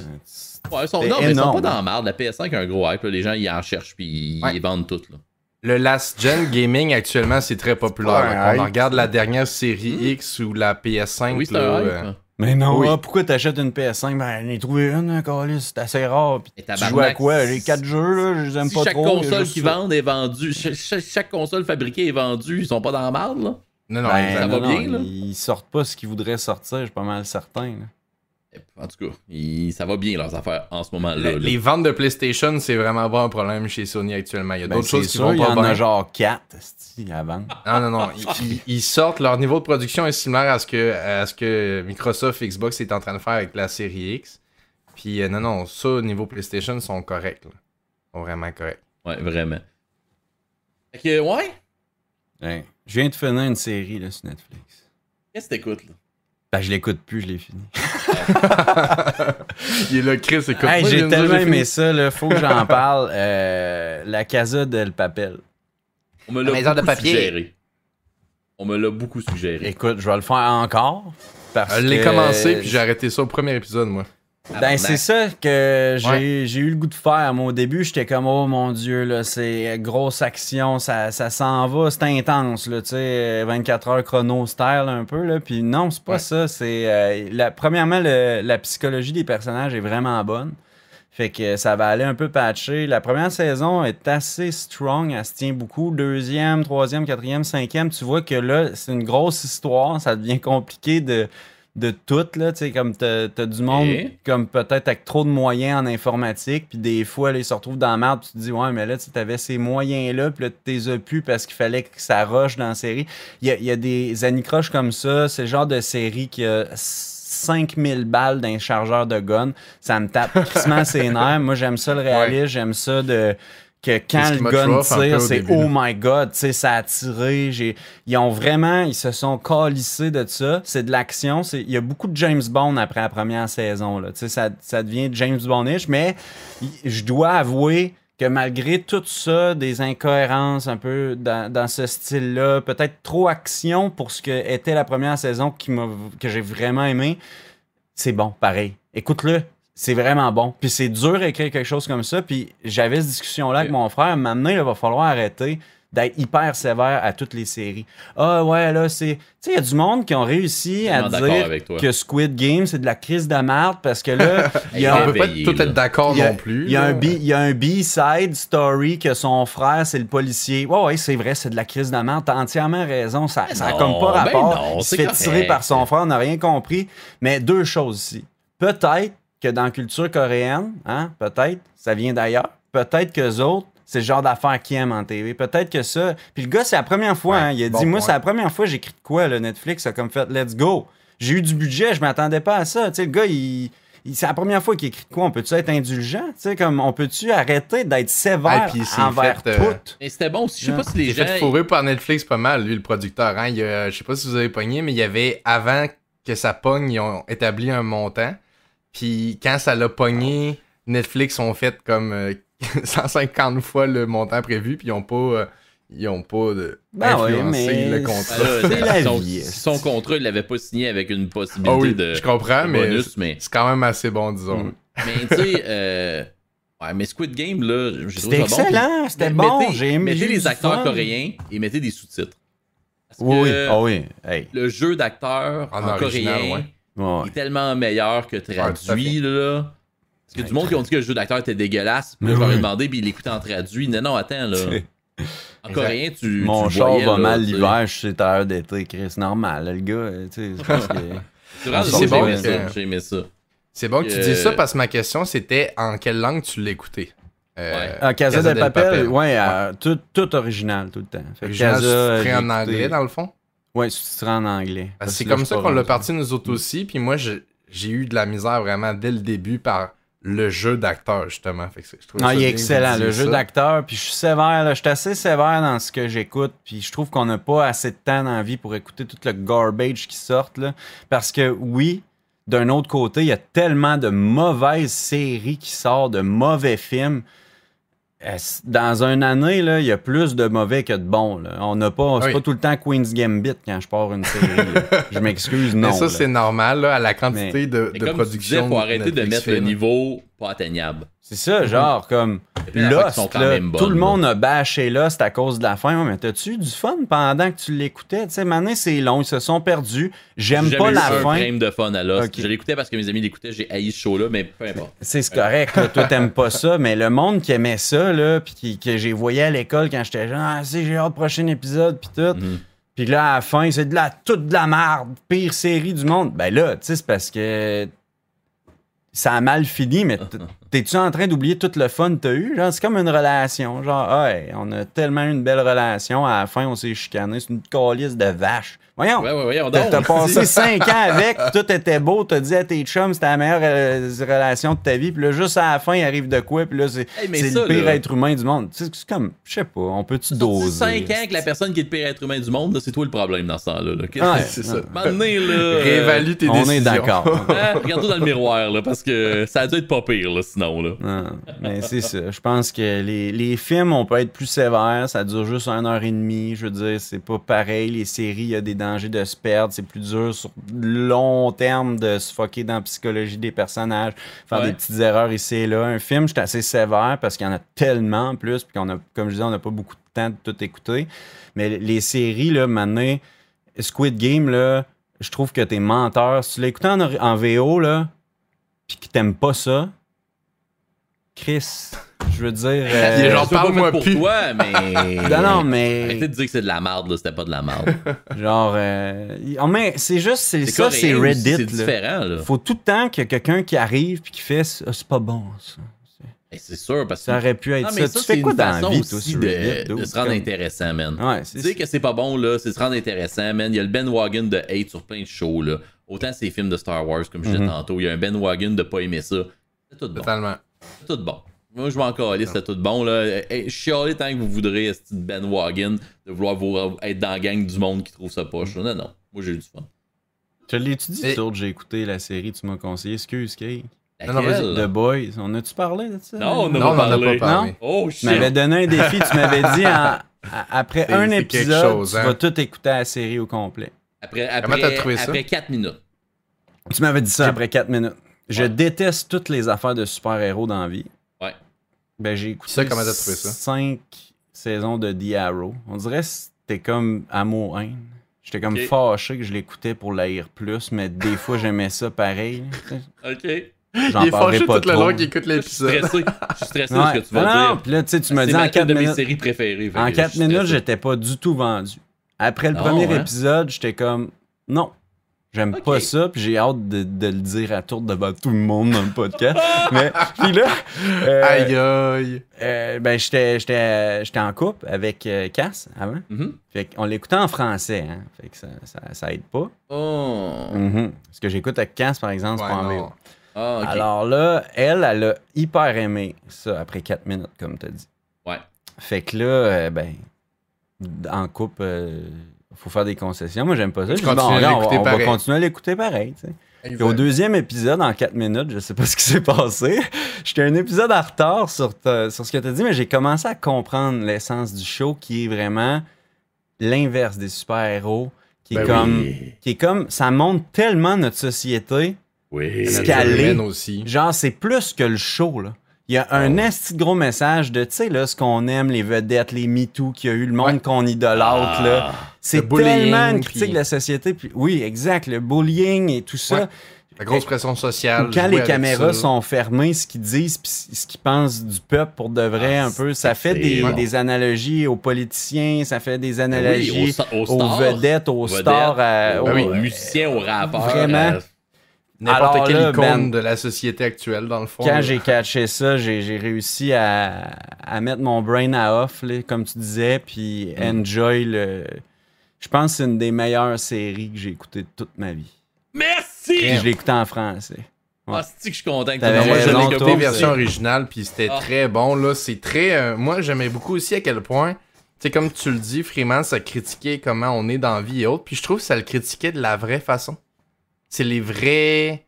S2: Ouais, ils sont, non, mais ils sont pas dans la merde. La PS5 a un gros hype. là. Les gens, ils en cherchent puis ils vendent toutes. Là.
S3: Le last gen gaming actuellement, c'est très populaire.
S4: Ouais.
S3: On regarde la dernière série X ou la PS5.
S2: Oui,
S3: là,
S2: un hype.
S4: Mais non,
S3: Oui.
S4: ah, pourquoi t'achètes une PS5? Ben, j'en ai trouvé une, hein, c'est assez rare. Puis
S2: Et
S4: tu joues à quoi? J'ai 4 jeux, là, je les aime
S2: Si
S4: pas
S2: chaque
S4: trop. a
S2: console qui vendent est vendue, *laughs* chaque, chaque- chaque console fabriquée est vendue, ils sont pas dans la merde, là?
S3: Non, non,
S4: Ben,
S2: ça va
S4: non,
S2: bien,
S4: non,
S2: là?
S4: Ils sortent pas ce qu'ils voudraient sortir, je suis pas mal certain. là.
S2: En tout cas, ça va bien leurs affaires en ce moment-là.
S3: Le-
S2: là.
S3: les ventes de PlayStation, c'est vraiment pas un problème chez Sony actuellement. Il y a
S4: Ben,
S3: d'autres choses qui
S4: sûr,
S3: vont
S4: il y
S3: pas
S4: en a
S3: bien.
S4: genre 4 à vendre. *laughs*
S3: Non, non, non. *laughs* Ils, sortent, leur niveau de production est similaire à ce que, à ce que Microsoft et Xbox est en train de faire avec la série X. Puis euh, non, non, ça, au niveau PlayStation, sont corrects. là. Sont vraiment corrects.
S2: Ouais, vraiment. Fait que, ouais,
S4: Ouais. Je viens de finir une série là, sur Netflix.
S2: qu'est-ce que t'écoutes, là?
S4: Ben, je l'écoute plus, je l'ai fini. *laughs*
S3: Il est là, Chris, écoute.
S4: Hey, j'ai tellement aimé ça, là, faut que j'en *laughs* parle. Euh, la Casa del Papel.
S2: On me
S3: La maison de
S2: beaucoup
S3: papier.
S2: suggéré. On me l'a beaucoup suggéré.
S4: Écoute, je vais le faire encore. Parce
S3: Je l'ai
S4: que-
S3: commencé, puis j'ai arrêté ça au premier épisode, moi.
S4: Ben, c'est ça que j'ai
S3: Ouais.
S4: j'ai eu le goût de faire. Moi, au début, j'étais comme, oh mon Dieu, là, c'est grosse action, ça, ça s'en va, c'est intense, là, tu sais, 24 heures chrono style un peu, là. Puis non, c'est pas
S3: Ouais.
S4: ça. C'est, euh, la, premièrement, le- la psychologie des personnages est vraiment bonne. Fait que ça va aller un peu patché. La première saison est assez strong, elle se tient beaucoup. Deuxième, troisième, quatrième, cinquième, tu vois que là, c'est une grosse histoire. Ça devient compliqué de, de tout, là. Tu sais, comme t'as t'as du monde,
S2: Et?
S4: comme peut-être avec trop de moyens en informatique, puis des fois, là, ils se retrouvent dans la merde, puis tu te dis, ouais, mais là, tu avais ces moyens-là, puis là, tu les as plus parce qu'il fallait que ça rush dans la série. Il y a, il y a des anicroches comme ça. C'est le genre de série qui a 5000 balles d'un chargeur de gun. Ça me tape crissement *laughs* ses nerfs. Moi, j'aime ça le réalisme. J'aime ça de que quand le gun tire, c'est oh
S3: là?
S4: my god, tu sais, ça a tiré. J'ai... Ils ont vraiment, ils se sont calissés de ça. C'est de l'action. C'est... Il y a beaucoup de James Bond après la première saison. Là. Tu sais, Ça, ça devient James Bondish, mais je dois avouer que malgré tout ça, des incohérences un peu dans, dans ce style-là, peut-être trop action pour ce que était la première saison qui m'a, que j'ai vraiment aimé, c'est bon, pareil. Écoute-le, c'est vraiment bon. Puis c'est dur d'écrire quelque chose comme ça. Puis j'avais cette discussion-là avec mon frère. Maintenant, il va falloir arrêter d'être hyper sévère à toutes les séries. Ah ouais, là, c'est... Tu sais, il y a du monde qui ont réussi à dire que Squid Game, c'est de la crise de merde parce que là, *laughs* il y a
S3: On
S4: un...
S3: peut pas tout être d'accord
S4: Il y a,
S3: non plus.
S4: il y a un B, il y a un B-side story que son frère, c'est le policier. Ouais, ouais, c'est vrai, c'est de la crise de merde. T'as entièrement raison. Ça, ça a
S2: non,
S4: comme pas
S2: ben
S4: rapport.
S2: non,
S4: il se
S2: c'est
S4: fait
S2: correct.
S4: tirer par son frère, on n'a rien compris. Mais deux choses ici. Peut-être que dans la culture coréenne, hein, peut-être, ça vient d'ailleurs. Peut-être que autres, c'est le genre d'affaires qu'ils aiment en TV. Peut-être que ça. Puis le gars, c'est la première fois,
S3: Ouais,
S4: hein, il a
S3: bon
S4: dit Moi, c'est la première fois que j'écris de quoi, le Netflix a comme fait Let's go. J'ai eu du budget, je m'attendais pas à ça. Tu sais, le gars, il. il- C'est la première fois qu'il écrit de quoi? On peut-tu être indulgent? Tu sais, comme on peut-tu arrêter d'être sévère
S3: Ah,
S4: envers
S3: fait, euh,
S4: tout?
S2: Mais c'était bon aussi. Je sais pas si les
S3: Il
S2: gens.
S3: est fait fourrer par Netflix pas mal, lui, le producteur. Hein. Il y a- je sais pas si vous avez pogné, mais il y avait, avant que ça pogne, ils ont établi un montant. Puis quand ça l'a pogné, Netflix ont fait comme euh, *laughs* 150 fois le montant prévu, puis ils ont pas, euh, ils ont pas de,
S4: Ben ouais,
S3: influencé
S4: mais
S3: le
S2: Ben
S3: contrat.
S2: là, *laughs*
S4: la
S2: son,
S4: vie.
S2: son contrat, il l'avait pas signé avec une
S3: Ah
S2: possibilité
S3: oui,
S2: de,
S3: je comprends,
S2: de
S3: mais
S2: bonus, mais,
S3: c'est quand même assez bon, disons.
S4: Mm.
S2: mais tu sais, euh, ouais, mais Squid Game, là, j'ai trouvé
S4: C'était
S2: ça bon.
S4: excellent,
S2: Puis
S4: c'était
S2: mettez-
S4: bon, j'ai aimé.
S2: Mettez
S4: j'ai eu
S2: les acteurs
S4: fun.
S2: coréens et mettez des sous-titres. Parce
S4: Oui,
S2: que
S4: ah oui. Hey.
S2: le jeu d'acteur
S3: En
S2: en,
S3: original,
S2: coréen
S3: ouais.
S4: Ouais.
S2: est tellement meilleur que traduit, là. Parce que du monde qui ont dit que le jeu d'acteur était dégueulasse, puis là, je leur ai demandé, puis ils l'écoutaient en traduit. Non, non, attends, là. *laughs* En
S3: Exact.
S2: coréen, tu.
S4: Mon
S2: tu
S4: char
S2: voyais,
S4: va
S2: là,
S4: mal
S2: sais.
S4: l'hiver, je suis à l'heure d'été, Chris. Normal, là, le gars, euh, tu sais, c'est
S2: j'ai *laughs*
S3: bon
S2: aimé
S3: que-
S2: ça. J'ai aimé ça.
S3: C'est bon que tu
S2: Euh,
S3: dises ça parce que ma question c'était en quelle langue tu l'écoutais. Euh,
S2: Ouais.
S4: Ah, Casa,
S3: Casa
S4: del
S3: del
S4: Papel,
S3: Papel.
S4: ouais, euh, tout, tout original, tout le temps. Fait
S3: Original
S4: Casa,
S3: en anglais dans le fond?
S4: Ouais, sous-titré en anglais.
S3: Parce c'est comme ça qu'on l'a parti nous autres aussi. Puis moi, j'ai eu de la misère vraiment dès le début par le jeu d'acteur, justement. Fait que c'est- je trouve
S4: Ah,
S3: ça
S4: il est excellent, le jeu d'acteur. Puis je suis sévère, là, je suis assez sévère dans ce que j'écoute. Puis je trouve qu'on n'a pas assez de temps dans la vie pour écouter tout le garbage qui sort. Là. Parce que oui, d'un autre côté, il y a tellement de mauvaises séries qui sortent, de mauvais films. Dans une année, là, il y a plus de mauvais que de bons. Là. On n'a pas, c'est
S3: Oui.
S4: pas tout le temps Queen's Gambit quand je pars une série. *laughs* Je m'excuse, non.
S3: Mais ça, c'est normal, là, à la quantité
S4: Mais-
S3: de,
S2: Mais
S3: de
S2: comme
S3: production.
S2: disais, faut arrêter de mettre le niveau pas atteignable.
S4: C'est ça, genre, comme Lost,
S2: sont quand
S4: là,
S2: même
S4: tout le
S2: là.
S4: monde a bâché Lost à cause de la fin. Ouais, mais t'as-tu eu du fun pendant que tu l'écoutais? Tu sais, maintenant, c'est long, ils se sont perdus. J'aime
S2: J'ai
S4: pas la
S2: eu un
S4: fin.
S2: frame de fun à Lost. Je l'écoutais parce que mes amis l'écoutaient, j'ai haï ce show-là, mais peu importe.
S4: C'est correct, là. toi t'aimes pas ça, mais le monde qui aimait ça, là, puis qui- que j'ai voyé à l'école quand j'étais jeune, ah, c'est j'ai hâte au prochain épisode, puis tout.
S2: Mhm.
S4: Puis là, à la fin, c'est de la toute de la merde, pire série du monde. Ben là, tu sais, c'est parce que ça a mal fini, mais *laughs* t'es-tu en train d'oublier tout le fun que t'as eu? Genre, c'est comme une relation. Genre, ouais, on a tellement eu une belle relation, à la fin, on s'est chicané. C'est une calice de vache. Voyons!
S2: Ouais, ouais, ouais, on
S4: T'as passé *laughs* 5 ans avec, tout était beau, t'as dit à tes chums, c'était la meilleure euh, relation de ta vie, puis là, juste à la fin, il arrive de quoi, puis là, c'est
S2: Hey,
S4: le pire
S2: là.
S4: être humain du monde. Tu sais, C'est comme, je sais pas, on peut-tu doser?
S2: 5 ans que la personne qui est le pire être humain du monde, c'est toi le problème dans ce temps-là. Là.
S3: C'est ça?
S2: Donné, là, *laughs*
S3: Réévalue tes
S4: On
S3: décisions.
S4: est d'accord. *laughs*
S2: hein, Regarde-toi dans le miroir, là, parce que ça a dû être pas pire, là, sinon. Là.
S4: Non, mais c'est ça. Je pense que les, les films, on peut être plus sévères. Ça dure juste une heure et demie. Je veux dire, c'est pas pareil. Les séries, il y a des dangers de se perdre. C'est plus dur sur long terme de se foquer dans la psychologie des personnages, faire
S2: Ouais.
S4: des petites erreurs ici et là. Un film, je suis assez sévère parce qu'il y en a tellement en plus. Puis qu'on a, comme je disais, on n'a pas beaucoup de temps de tout écouter. Mais les séries, là, maintenant, Squid Game, là, je trouve que t'es menteur. Si tu l'as écouté en, ori- en VO, là, puis que t'aimes pas ça, Chris, je veux dire. euh,
S3: Il est genre, parle-moi
S2: pour
S3: plus.
S2: toi, mais. *laughs*
S4: non, non, mais.
S2: Arrêtez de dire que c'est de la merde, là, c'était pas de la merde. *laughs*
S4: Genre. euh, oh, mais c'est juste, c'est ça, c'est Reddit.
S2: C'est différent, là.
S4: Faut tout le temps qu'il y a quelqu'un qui arrive puis qui fait Ah, c'est pas bon, ça.
S2: Eh, C'est sûr, parce que.
S4: Ça aurait pu être
S2: Non,
S4: ça.
S2: mais ça,
S4: Tu fais
S2: c'est
S4: quoi
S2: une
S4: dans la
S2: façon
S4: vie, toi,
S2: aussi
S4: sur
S2: de,
S4: Reddit?
S2: de
S4: dude?
S2: se rendre
S4: Comme-
S2: intéressant, man.
S4: Ouais,
S2: Tu
S4: c'est
S2: sais que c'est pas bon, là, c'est se rendre intéressant, man. Il y a le Ben Wagon de hate sur plein de shows, là. Autant ces films de Star Wars, comme je disais
S4: Mhm.
S2: tantôt, il y a un Ben Wagon de pas aimer ça. C'est tout bon.
S3: Totalement.
S2: C'est tout bon. Moi, je m'en calais, c'était tout bon, là. Hey, chialez tant que vous voudrez, ce petit Ben Wagon, de vouloir vous être dans la gang du monde qui trouve ça poche. Non, non. Moi, j'ai eu du fun.
S4: Je l'ai-tu dit,
S3: Et-
S4: j'ai écouté la série, tu m'as conseillé. Excuse, Kay.
S3: Non, non?
S4: The Boys. On a-tu parlé de ça?
S2: Non, on n'a
S3: Non,
S2: pas parlé.
S3: pas parlé.
S2: Oh,
S4: Tu m'avais donné un défi, tu m'avais dit en- après un épisode,
S3: chose,
S4: tu
S3: hein.
S4: vas tout écouter la série au complet.
S2: Après,
S3: Comment t'as
S2: après,
S3: trouvé ça?
S2: après 4 minutes.
S4: Tu m'avais dit ça après 4 minutes. Je
S2: Ouais.
S4: déteste toutes les affaires de super-héros dans la vie. Ben, j'ai écouté
S3: Ça, comment t'as trouvé ça?
S4: 5 saisons de The Arrow. On dirait que c'était comme amour-haine. J'étais comme fâché que je l'écoutais pour l'haïr plus, mais des fois j'aimais ça pareil. *laughs*
S2: Ok.
S4: J'en
S3: il est fâché
S4: pas
S3: tout le
S4: trop.
S3: long qu'il écoute
S2: Je suis
S3: l'épisode.
S2: stressé. Je suis stressé de
S4: Ouais.
S2: ce que tu vas
S4: Non, non,
S2: dire.
S4: puis là, tu sais, tu me dis en
S2: une
S4: 4
S2: de mes
S4: minutes.
S2: séries préférées.
S4: En
S2: que je
S4: 4
S2: suis
S4: minutes, j'étais pas du tout vendu. Après le
S2: Non,
S4: premier
S2: hein?
S4: épisode, j'étais comme non, j'aime pas ça, puis j'ai hâte de, de le dire à tour devant tout le monde dans le podcast. *laughs* Mais puis là, euh,
S3: Aïe aïe.
S4: euh, ben j'étais j'étais j'étais en couple avec euh, Cass avant.
S2: Mhm.
S4: Fait qu'on l'écoutait en français, hein. Fait que ça, ça, ça aide pas.
S2: Oh.
S4: Mhm. Ce que j'écoute avec Cass, par exemple, c'est
S3: Ouais,
S4: pas en
S3: non.
S4: VO.
S2: Ah, ok.
S4: Alors là, elle, elle a hyper aimé ça après 4 minutes, comme tu as dit.
S2: Ouais.
S4: Fait que là, euh, ben, en couple, euh, faut faire des concessions. Moi, j'aime pas ça. Je dis, bon, on, on va continuer à l'écouter pareil. Puis au deuxième épisode, en 4 minutes, je sais pas *laughs* ce qui s'est passé. J'étais un épisode en retard sur, ta- sur ce que tu as dit, mais j'ai commencé à comprendre l'essence du show qui est vraiment l'inverse des super-héros. Qui, est
S3: Ben
S4: comme,
S2: oui.
S4: qui est comme. Ça montre tellement notre société.
S2: Oui.
S4: Ce qu'elle est.
S3: aussi.
S4: Genre, c'est plus que le show, là. Il y a un esti de gros message de, tu sais, là, ce qu'on aime, les vedettes, les MeToo qu'il y a eu, le monde
S3: Ouais.
S4: qu'on idolâtre, là. C'est tellement une critique
S3: puis-
S4: de la société. Puis, oui, exact, le bullying et tout ça.
S3: Ouais. La grosse pression sociale.
S4: Quand les caméras sont fermées, ce qu'ils disent puis ce qu'ils pensent du peuple pour de vrai,
S2: Ah,
S4: un peu, ça fait des,
S2: bon.
S4: des analogies aux politiciens, ça fait des analogies
S2: Oui, aux
S4: vedettes, aux
S2: Vedettes,
S4: stars, à-
S2: aux,
S3: Ben oui.
S2: aux musiciens, aux rappeurs.
S4: Vraiment.
S2: euh,
S3: N'importe quelle
S4: là,
S3: icône
S4: Ben,
S3: de la société actuelle, dans le fond.
S4: Quand j'ai catché ça, j'ai j'ai réussi à, à mettre mon brain à off, là, comme tu disais, puis
S3: Mm.
S4: enjoy le. Je pense que c'est une des meilleures séries que j'ai écoutées de toute ma vie.
S2: Merci!
S4: Puis je l'ai écoutée en français.
S2: Ah, c'est que je suis content que
S4: T'avais
S2: tu
S3: Moi,
S2: comme
S3: écouté version originale, puis c'était
S2: Ah.
S3: très bon. là. C'est très. euh, moi, j'aimais beaucoup aussi à quel point. Tu sais, comme tu le dis, Freeman, ça critiquait comment on est dans la vie et autres. Puis je trouve que ça le critiquait de la vraie façon. C'est les vrais.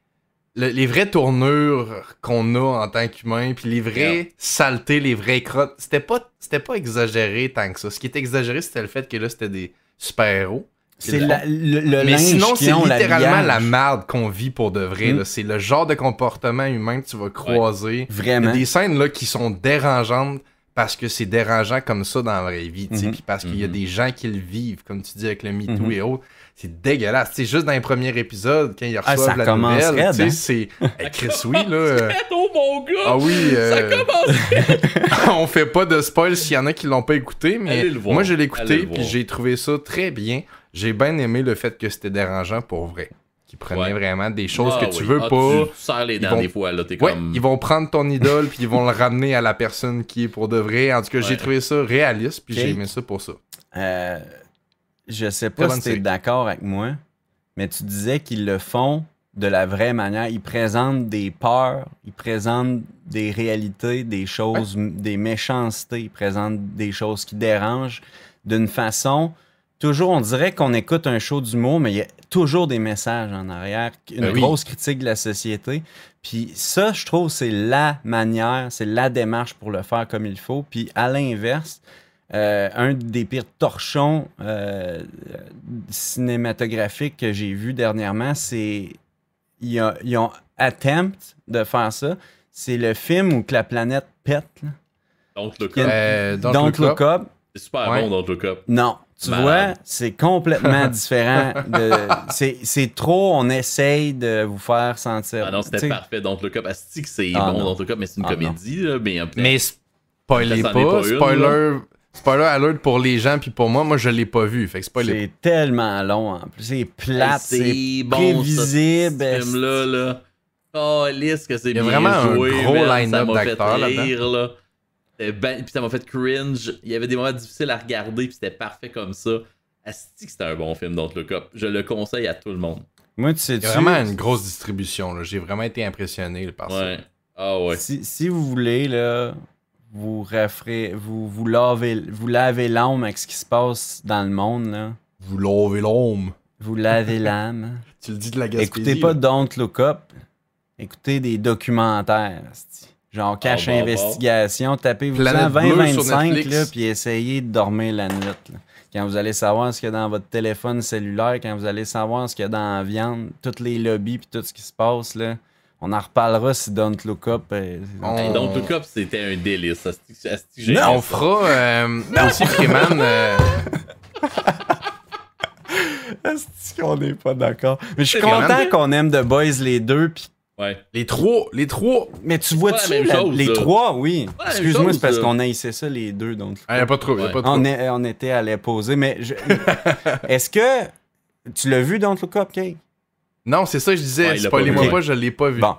S3: le- les vraies tournures qu'on a en tant qu'humain, puis les vraies
S2: Yeah.
S3: saletés, les vraies crottes. C'était pas, c'était pas exagéré tant que ça. Ce qui était exagéré, c'était le fait que là, c'était des super-héros.
S4: C'est
S3: le
S4: la- le, le
S3: Mais
S4: linge
S3: sinon, c'est littéralement la merde qu'on vit pour de vrai.
S4: Mm.
S3: là. C'est le genre de comportement humain que tu vas croiser. Il y
S4: Vraiment.
S3: a des scènes là, qui sont dérangeantes parce que c'est dérangeant comme ça dans la vraie vie.
S4: Mhm.
S3: Puis parce qu'il y a
S2: Mhm.
S3: des gens qui le vivent, comme tu dis avec le MeToo
S4: Mhm.
S3: et autres. C'est dégueulasse. C'est juste dans les premiers épisodes, quand ils
S4: Ah,
S3: reçoivent
S4: ça
S3: la
S4: commence
S3: nouvelle. tu
S4: hein?
S3: sais, c'est. *laughs* Hey, Chris, oui, là. *laughs*
S2: Oh mon gars!
S3: Ah oui,
S2: Ça
S3: euh,
S2: commence! *laughs*
S3: on fait pas de spoil s'il y en a qui l'ont pas écouté, mais moi je l'ai écouté puis j'ai trouvé ça très bien. J'ai bien aimé le fait que c'était dérangeant pour vrai. Qui prenait
S2: Ouais.
S3: vraiment des choses
S2: Ah
S3: que tu
S2: oui.
S3: veux
S2: Ah,
S3: pas.
S2: Tu serres les
S3: Ils
S2: dents
S3: vont-
S2: des fois, là. T'es
S3: Ouais,
S2: comme.
S3: ils vont prendre ton idole puis ils vont le ramener à la personne qui est pour de vrai. En tout cas, j'ai trouvé ça réaliste puis j'ai aimé ça pour ça.
S4: Euh, je sais pas si tu es d'accord avec moi, mais tu disais qu'ils le font de la vraie manière. Ils présentent des peurs, ils présentent des réalités, des choses, des méchancetés, ils présentent des choses qui dérangent d'une façon. Toujours, on dirait qu'on écoute un show d'humour, mais il y a toujours des messages en arrière, une
S3: Ben oui.
S4: grosse critique de la société. Puis ça, je trouve, c'est la manière, c'est la démarche pour le faire comme il faut. Puis à l'inverse, euh, un des pires torchons euh, cinématographiques que j'ai vu dernièrement, c'est. Ils ont, ils ont attempt de faire ça. C'est le film où que la planète pète. là.
S2: Donc, le
S4: a-
S3: Euh, Don't
S4: Don't
S3: Look
S4: Look
S3: Up.
S4: Up.
S2: C'est super
S3: Ouais.
S2: bon, Don't Look Up.
S4: Non. Tu
S2: Malade.
S4: vois, c'est complètement *laughs* différent. de- C'est c'est trop, on essaye de vous faire sentir.
S2: Ah non, c'était parfait. Don't Look Up. Asti que c'est
S4: Ah
S2: bon,
S4: non.
S2: Don't Look Up, mais c'est une
S4: Ah
S2: comédie, là. Mais,
S3: Mais spoilez
S2: Ça,
S3: pas,
S2: une,
S3: spoiler alert pour les gens puis pour moi, moi je l'ai pas vu, fait que spoilez
S4: C'est tellement long en plus. C'est plate, c'est
S2: bon,
S4: prévisible.
S2: ça, ce film-là, là. Oh, lisse que c'est
S3: Il y a vraiment un gros.
S2: Ça
S3: line-up d'acteurs
S2: là. Ben- Puis ça m'a fait cringe. Il y avait des moments difficiles à regarder, puis c'était parfait comme ça. Asti que c'était un bon film, Don't Look Up. Je le conseille à tout le monde.
S4: Moi, tu sais,
S3: vraiment une grosse distribution. là. J'ai vraiment été impressionné là, par ça.
S2: Ouais. Ah ouais.
S4: Si, si vous voulez, là, vous vous, vous lavez, vous lavez l'âme avec ce qui se passe dans le monde, là.
S3: Vous lavez l'homme.
S4: Vous lavez l'âme. *laughs*
S3: Tu le dis de la Gaspésie.
S4: Écoutez pas. Don't Look Up. Écoutez des documentaires. Genre Cache
S2: Ah, bon,
S4: Investigation. Tapez-vous
S3: Planète
S4: en
S3: Bleue sur
S4: 20-25,
S3: Netflix.
S4: là, puis essayez de dormir la nuit. là. Quand vous allez savoir ce qu'il y a dans votre téléphone cellulaire, quand vous allez savoir ce qu'il y a dans la viande, tous les lobbies puis tout ce qui se passe, là. On en reparlera si Don't Look Up. euh,
S3: On-
S2: Hey, Don't Look Up, c'était un délice.
S3: Non, on fera euh, aussi Freeman. euh, *laughs*
S4: Est-ce qu'on n'est pas d'accord? Mais je suis content
S3: grave.
S4: qu'on aime The Boys les deux. Puis...
S2: Ouais.
S3: les trois, les trois.
S4: Mais tu vois-tu les
S2: là.
S4: trois, oui. Excuse-moi,
S2: chose,
S4: c'est parce
S2: là.
S4: qu'on haïssait ça les deux. Donc...
S3: Ah, y a pas trop, y a
S2: Ouais.
S3: pas trop.
S4: On, est- on était à les poser, mais je- *laughs* est-ce que tu l'as vu Don't Look Up, Kate?
S3: Non, c'est ça que je disais.
S2: Ouais,
S3: Spoilez-moi
S2: pas
S3: pas, je l'ai pas vu.
S4: Bon,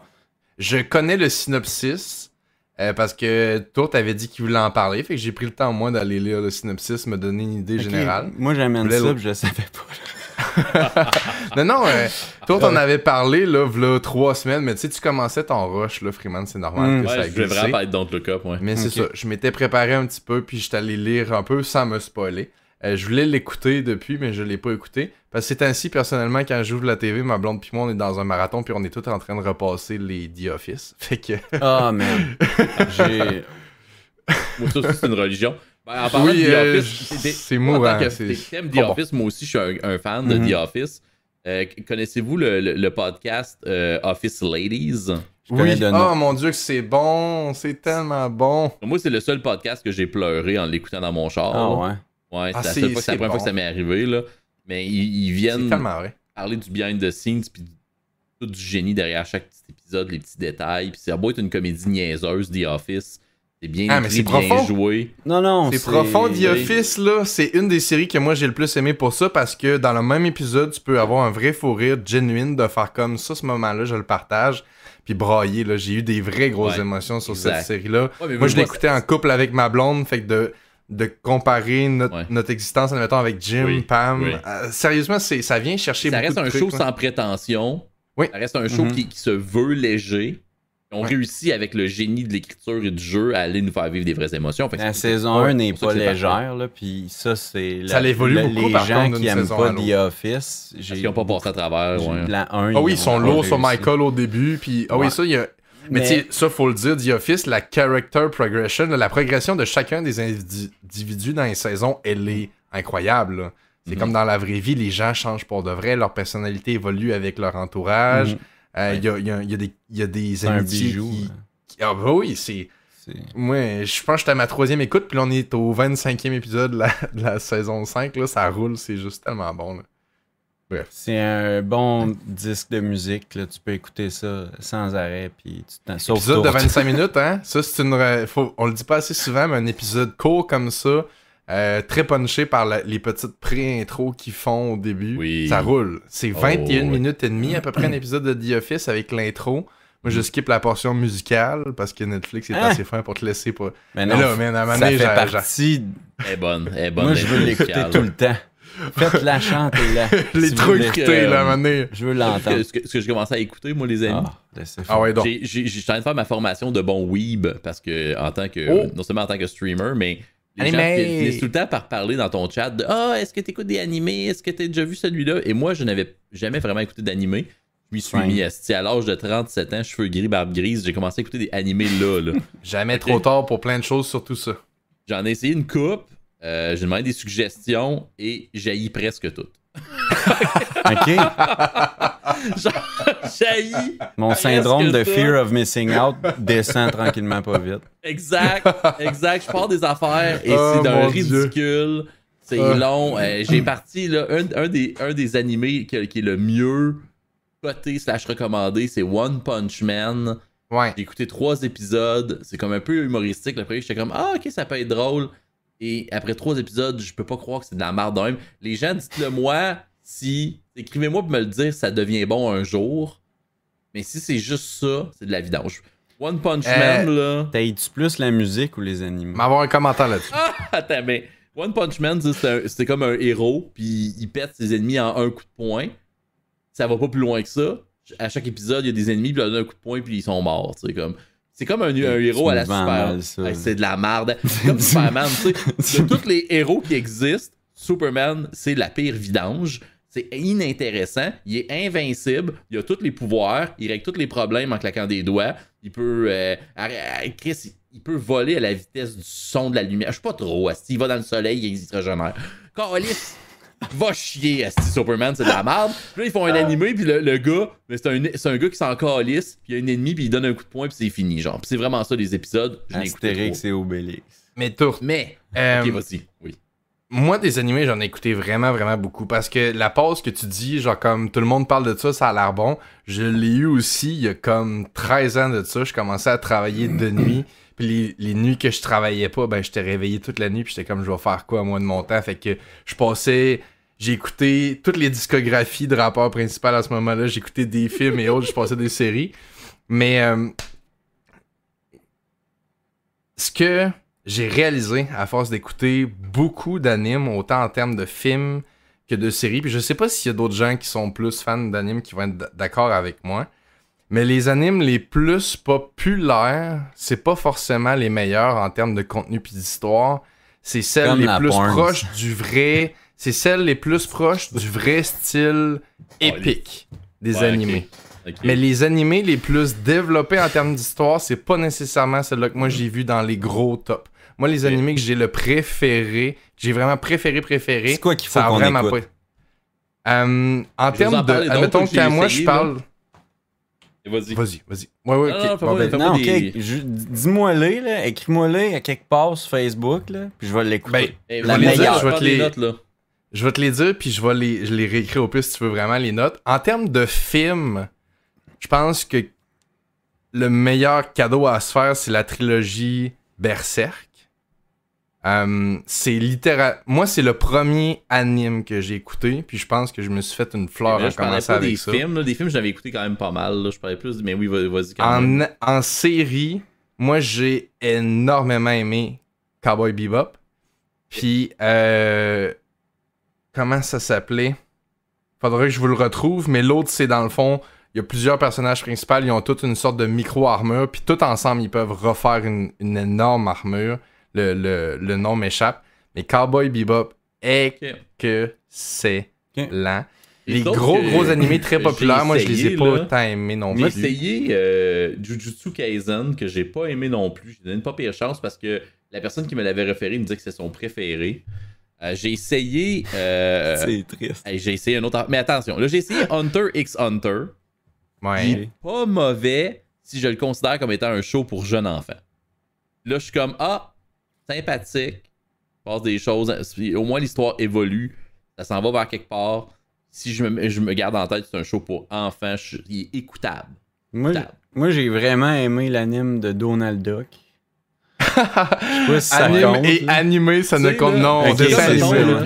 S3: Je connais le synopsis euh, parce que toi, t'avais dit qu'il voulait en parler. Fait que j'ai pris le temps, moi, d'aller lire le synopsis, me donner une idée générale.
S4: Moi, j'amène ça,
S3: le-
S4: puis je savais pas. *laughs*
S3: Non, non, euh, toi, t'en avais parlé, là, v'là trois semaines, mais tu sais, tu commençais ton rush, là, Freeman, c'est normal
S4: Mm.
S3: que ça
S2: je voulais vraiment parler de Don't Look Up, ouais.
S3: Mais c'est ça, je m'étais préparé un petit peu, puis j'étais allé lire un peu sans me spoiler. Euh, je voulais l'écouter depuis, mais je l'ai pas écouté. Parce que c'est ainsi, personnellement, quand j'ouvre la TV, ma blonde puis moi, on est dans un marathon, puis on est tous en train de repasser les The Office. *laughs* Fait que...
S4: Ah, man. J'ai...
S2: Moi, ça, c'est une religion. Ben, en parlant
S3: Oui,
S2: de The
S3: euh,
S2: Office, t'es-
S3: c'est mourant,
S2: t'aimes The
S3: bon.
S2: Office, moi aussi, je suis un, un fan de
S4: Mhm.
S2: The Office. Euh, Connaissez-vous le, le- le podcast euh, Office Ladies?
S4: Je
S3: Oui,
S4: de
S3: oh mon dieu, que c'est bon, c'est tellement bon.
S2: Moi, c'est le seul podcast que j'ai pleuré en l'écoutant dans mon char.
S4: Ah, ouais.
S2: Ouais,
S3: Ah,
S2: c'est la fois, c'est la
S3: c'est
S2: première fois que ça m'est arrivé, là. Mais ils, viennent parler du behind the scenes, puis tout du génie derrière chaque petit épisode, les petits détails. Puis ça beau être une comédie niaiseuse, The Office. C'est bien
S3: Ah, mais
S2: écrit,
S3: c'est
S2: bien
S3: profond.
S2: joué.
S4: Non, non,
S3: C'est profond, The. Office, là. C'est une des séries que moi j'ai le plus aimé pour ça parce que dans le même épisode, tu peux avoir un vrai fou rire genuine de faire comme ça, ce moment-là, je le partage. Puis brailler, là. J'ai eu des vraies grosses
S2: Ouais,
S3: émotions sur
S2: exact.
S3: cette série-là.
S2: Ouais, mais
S3: Moi, je l'écoutais en couple avec ma blonde, fait que de, de comparer notre,
S2: Ouais.
S3: notre existence, admettons, avec Jim,
S2: Oui,
S3: Pam.
S2: oui.
S3: euh, sérieusement, c'est, ça vient chercher
S2: Ça
S3: beaucoup
S2: reste
S3: de
S2: un
S3: trucs,
S2: show
S3: là.
S2: sans prétention.
S3: Oui.
S2: Ça reste un show
S4: Mhm.
S2: qui, qui se veut léger. On
S3: Ouais.
S2: réussit avec le génie de l'écriture et du jeu à aller nous faire vivre des vraies émotions. Fait
S4: La
S2: c'est-
S4: saison
S2: ouais,
S4: 1 n'est
S2: ça
S4: pas légère, là, puis ça, c'est...
S3: Ça
S4: le-
S3: beaucoup,
S4: Les
S3: par
S4: gens
S3: contre,
S4: qui
S3: d'une
S4: aiment
S3: saison
S4: pas. The Office...
S2: Parce qu'ils n'ont pas passé à travers. ouais.
S4: La 1,
S3: Ah oui, ils sont
S4: ont
S3: lourds sur. Michael au début, puis ah oui, ça, il y a... Mais,
S4: Mais-
S3: tu sais, ça, faut le dire, The Office, la character progression, la progression de chacun des indi- individus dans les saisons, elle est incroyable. là. C'est
S2: Mhm.
S3: comme dans la vraie vie, les gens changent pour de vrai, leur personnalité évolue avec leur entourage.
S4: Mhm.
S3: Euh, Il
S2: Ouais.
S3: y, a, il y a- il y a des, y a des
S4: C'est un
S3: amitiés
S4: bijou.
S3: qui...
S4: hein.
S3: qui- Ah bah oui, c'est... Moi, je pense que j'étais à ma troisième écoute, puis là, on est au 25e épisode de la, de la saison 5. Là, ça roule, c'est juste tellement bon. Là.
S4: C'est un bon disque de musique, là. tu peux écouter ça sans arrêt, puis tu t'en
S3: Épisode de
S4: tour.
S3: 25 *laughs* minutes, hein? Ça, c'est une. Faut... On le dit pas assez souvent, mais un épisode court comme ça, euh, très punché par la- les petites pré-intros qu'ils font au début.
S2: Oui.
S3: Ça roule. C'est 21
S2: Oh, oui.
S3: minutes et demie, à peu près, un épisode de The Office avec l'intro. Moi, je skip la portion musicale parce que Netflix est
S4: Hein?
S3: assez fin pour te laisser pas.
S4: Mais
S3: Mais
S4: non,
S3: là, man, à un moment
S4: ça fait partie...
S2: Elle est bonne. Elle est bonne.
S4: Moi, je veux l'écouter tout le temps. Faites-la chanter, là. *laughs* Si
S3: trop
S4: vous voulez.
S3: écouté,
S2: euh,
S3: là, à un moment donné.
S4: Je veux l'entendre.
S2: ce que- ce que j'ai commencé à écouter, moi, les amis.
S4: Ah,
S3: Ah ouais, donc.
S2: En train de faire ma formation de bon weeb parce que, en tant que,
S3: Oh.
S2: non seulement en tant que streamer, mais les gens fi- finissent tout le temps par parler dans ton chat de Ah, est-ce que tu écoutes des animés? Est-ce que tu as déjà vu celui-là? Et moi, je n'avais jamais vraiment écouté d'animé. Je m'y suis
S4: Ouais.
S2: mis esti, à l'âge de 37 ans, cheveux gris, barbe grise. J'ai commencé à écouter des animés là. là. *laughs*
S3: Jamais trop tard pour plein de choses, surtout ça.
S2: J'en ai essayé une coupe. Euh, j'ai demandé des suggestions et j'haïs presque toutes.
S4: OK. *laughs* Mon syndrome de
S2: tout.
S4: fear of missing out descend tranquillement pas vite.
S2: Exact, exact. Je pars des affaires et
S3: Oh,
S2: c'est d'un ridicule. C'est
S3: Ah.
S2: long. Euh, J'ai parti là, un, un des, un des animés qui, qui est le mieux coté slash recommandé, c'est One Punch Man.
S3: Ouais.
S2: J'ai écouté trois épisodes. C'est comme un peu humoristique. Le premier, j'étais comme Ah, ok, ça peut être drôle. Et après trois épisodes, je peux pas croire que c'est de la merde de même. Les gens, dites-le moi si. Écrivez-moi pour me le dire, ça devient bon un jour. Mais si c'est juste ça, c'est de la vidange. One Punch
S3: Euh,
S2: Man, là.
S4: T'haïs-tu plus la musique ou les animaux?
S3: M'avoir un commentaire là-dessus.
S2: Ah, attends, mais One Punch Man, c'était comme un héros, puis il pète ses ennemis en un coup de poing. Ça va pas plus loin que ça. À chaque épisode, il y a des ennemis, puis il leur donne un coup de poing, puis ils sont morts. tu sais, comme... C'est comme un, un héros à la
S4: me vends
S2: Super.
S4: mal, ça.
S2: Hey, c'est de la merde. C'est comme *laughs* Superman, tu sais. De tous les héros qui existent, Superman, c'est la pire vidange. C'est inintéressant. Il est invincible. Il a tous les pouvoirs. Il règle tous les problèmes en claquant des doigts. Il peut. euh, Chris, il- peut voler à la vitesse du son de la lumière. Je sais pas trop. Asti, il va dans le soleil, il se régénère. Calice! Va chier, Asti Superman, c'est de la merde. Puis là, ils font un animé, puis le, le gars, mais c'est un, c'est un gars qui s'en calisse, puis il y a un ennemi, puis il donne un coup de poing, puis c'est fini, genre. Puis c'est vraiment ça, les épisodes. Je
S4: Astérix et Obélix.
S3: Mais tout.
S2: Mais,
S3: Euh,
S2: ok, vas-y, oui.
S3: Moi, des animés, j'en ai écouté vraiment, vraiment beaucoup. Parce que la pause que tu dis, genre comme tout le monde parle de ça, ça a l'air bon. Je l'ai eu aussi il y a comme 13 ans de ça. Je commençais à travailler de nuit. Puis les, les nuits que je travaillais pas, ben j'étais réveillé toute la nuit. Puis j'étais comme, je vais faire quoi à moi de mon temps? Fait que je passais. J'ai écouté toutes les discographies de rappeurs principaux à ce moment-là. J'ai écouté des *laughs* films et autres. Je passais des séries. Mais euh, ce que j'ai réalisé à force d'écouter beaucoup d'animes, autant en termes de films que de séries, puis je sais pas s'il y a d'autres gens qui sont plus fans d'animes qui vont être d'accord avec moi, mais les animes les plus populaires, c'est pas forcément les meilleurs en termes de contenu puis d'histoire, c'est celles
S4: Comme
S3: les plus
S4: porn.
S3: proches du vrai, c'est celles les plus proches du vrai style épique des
S2: Ouais,
S3: animés. Mais les animés les plus développés en termes d'histoire, c'est pas nécessairement celle-là que moi j'ai vu dans les gros tops. Moi, les animés que j'ai le préféré, que j'ai vraiment préféré, préféré,
S4: C'est quoi qu'il faut
S3: ça a
S4: qu'on
S3: vraiment
S4: écoute?
S3: pas. Euh, en termes de. Admettons qu'à moi, je parle.
S2: Vas-y.
S3: Vas-y, vas-y. Ouais, ouais, ok.
S2: non,
S3: Bon, ben,
S2: des-
S4: je- Dis-moi-les, là. Écris-moi-les à quelque part sur Facebook, là. Puis je vais l'écouter.
S3: Ben,
S2: Eh,
S3: je
S4: La
S3: vais les dire,
S4: meilleure.
S3: je vais te les-
S2: notes, là.
S3: Je vais te les dire, puis je vais les, je les réécrire au plus si tu veux vraiment les notes. En termes de film, je pense que le meilleur cadeau à se faire, c'est la trilogie Berserk. Euh, c'est littéral. Moi, c'est le premier anime que j'ai écouté, puis je pense que je me suis fait une fleur
S2: là,
S3: en commençant
S2: des
S3: avec ça.
S2: films. Là. Des films, j'avais écouté quand même pas mal. Là. Je parlais plus. Mais oui, vas- vas-y quand même.
S3: En, en série, moi, j'ai énormément aimé Cowboy Bebop. Puis, euh, comment ça s'appelait? Faudrait que je vous le retrouve, mais l'autre, c'est dans le fond, il y a plusieurs personnages principaux, ils ont toute une sorte de micro-armure, puis tout ensemble, ils peuvent refaire une, une énorme armure. Le, le- le nom m'échappe. Mais Cowboy Bebop est que c'est lent. Les gros, gros animés très *laughs*
S2: j'ai
S3: populaires, moi, je les ai pas
S2: là.
S3: tant aimés non
S2: J'ai
S3: plus.
S2: essayé euh, Jujutsu Kaisen, que j'ai pas aimé non plus. J'ai donné une pas pire chance parce que la personne qui me l'avait référé me disait que c'est son préféré. Euh, j'ai essayé. euh,
S4: C'est triste.
S2: j'ai essayé un autre. Mais attention, là, j'ai essayé Hunter x Hunter.
S3: Ouais.
S2: Il est pas mauvais si je le considère comme étant un show pour jeunes enfants. Là, je suis comme, ah, sympathique. Il passe des choses. Au moins, l'histoire évolue. Ça s'en va vers quelque part. Si je me, je me garde en tête, c'est un show pour enfants. je- il est écoutable.
S4: Moi,
S2: Écoutable.
S4: moi j'ai vraiment aimé l'anime de Donald Duck. *laughs* Je sais pas si ça
S3: Anime
S4: compte,
S3: et
S4: là.
S3: animé, ça ne compte. Non,
S4: ok,
S3: dessin animé. là,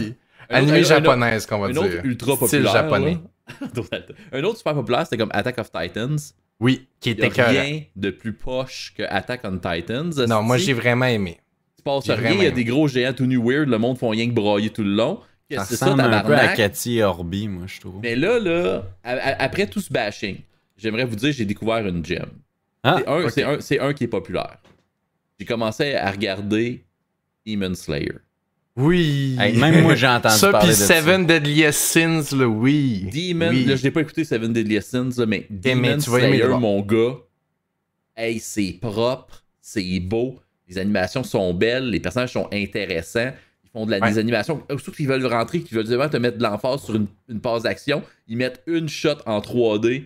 S3: Animé
S2: un-
S3: japonaise, qu'on va
S2: Un
S3: dire.
S2: autre ultra
S3: Style
S2: populaire.
S3: japonais. *laughs*
S2: un autre super populaire, c'était comme Attack of Titans.
S3: Oui, qui était
S2: rien de plus poche que Attack on Titans.
S3: Non, moi j'ai vraiment aimé.
S2: Passes
S3: j'ai
S2: rien, il y a des gros géants tout nu weird, le monde font rien que brailler tout le long.
S4: Ça
S2: c'est ça,
S4: ressemble un peu à? Cathy Orby, moi, je trouve.
S2: Mais là, là, après tout ce bashing, j'aimerais vous dire j'ai découvert une gem.
S4: Ah,
S2: c'est, un,
S3: ok.
S2: c'est, un, c'est un qui est populaire. J'ai commencé à regarder Demon Slayer.
S3: Oui.
S4: Hey, même moi, j'ai entendu
S3: ça,
S4: parler
S3: puis
S4: de ça.
S3: Seven Deadliest Sins, là, oui.
S2: Demon,
S3: Oui.
S2: là, je n'ai pas écouté Seven Deadly Sins, là, mais
S3: Eh, mais
S2: Demon
S3: tu
S2: Slayer, mon gars, hey, c'est propre, c'est beau, les animations sont belles, les personnages sont intéressants, ils font de la,
S3: Ouais.
S2: des animations, surtout qu'ils veulent rentrer, qu'ils veulent vraiment te mettre de l'emphase sur une, une passe d'action, ils mettent une shot en 3D,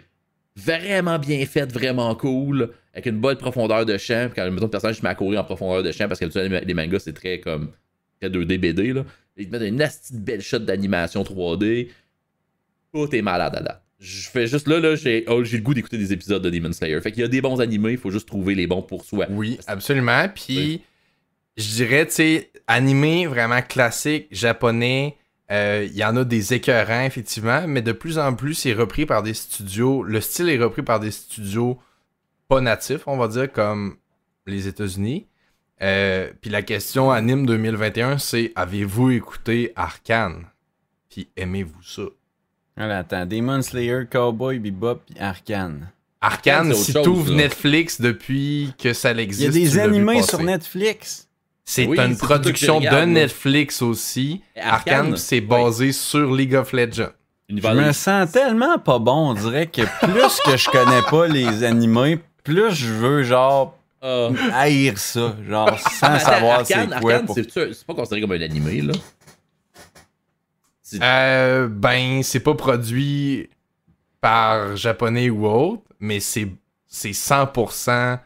S2: vraiment bien faite, vraiment cool, avec une bonne profondeur de champ, quand mettons, le personnage se met à courir en profondeur de champ, parce que les, mangas, c'est très comme, très 2D BD, là. Ils te mettent une de belle shot d'animation 3D, tout est malade à date. Je fais juste là, là j'ai oh, j'ai le goût d'écouter des épisodes de Demon Slayer. Fait qu'il y a des bons animés, il faut juste trouver les bons pour soi.
S3: Oui, absolument. Puis, je dirais, tu sais, animé vraiment classique, japonais, euh, il y en a des écœurants, effectivement, mais de plus en plus, c'est repris par des studios. Le style est repris par des studios pas natifs, on va dire, comme les États-Unis. Euh, puis la question anime 2021, c'est avez-vous écouté Arkane? Puis aimez-vous ça?
S4: Voilà, attends. Demon Slayer, Cowboy, Bebop, puis Arcane.
S3: Arkane,
S2: c'est autre
S3: si t'ouvres
S2: là.
S3: Netflix depuis que ça
S4: Il y
S3: existe.
S4: a des
S3: tu
S4: animés sur Netflix.
S3: C'est
S2: Oui,
S3: une production
S2: tu regardes,
S3: de. Netflix aussi. Arkane,
S2: Arcane,
S3: puis c'est basé sur League of Legends.
S4: Je me sens tellement pas bon. On dirait que plus que je connais pas les animés, plus je veux, genre,
S2: Ah.
S4: haïr ça. Genre, sans
S2: Attends,
S4: savoir
S2: Arcane,
S4: c'est quoi.
S2: Arcane,
S4: pour-
S2: c'est c'est pas considéré comme un animé, là?
S3: Euh, ben, c'est pas produit par japonais ou autre, mais c'est c'est 100%.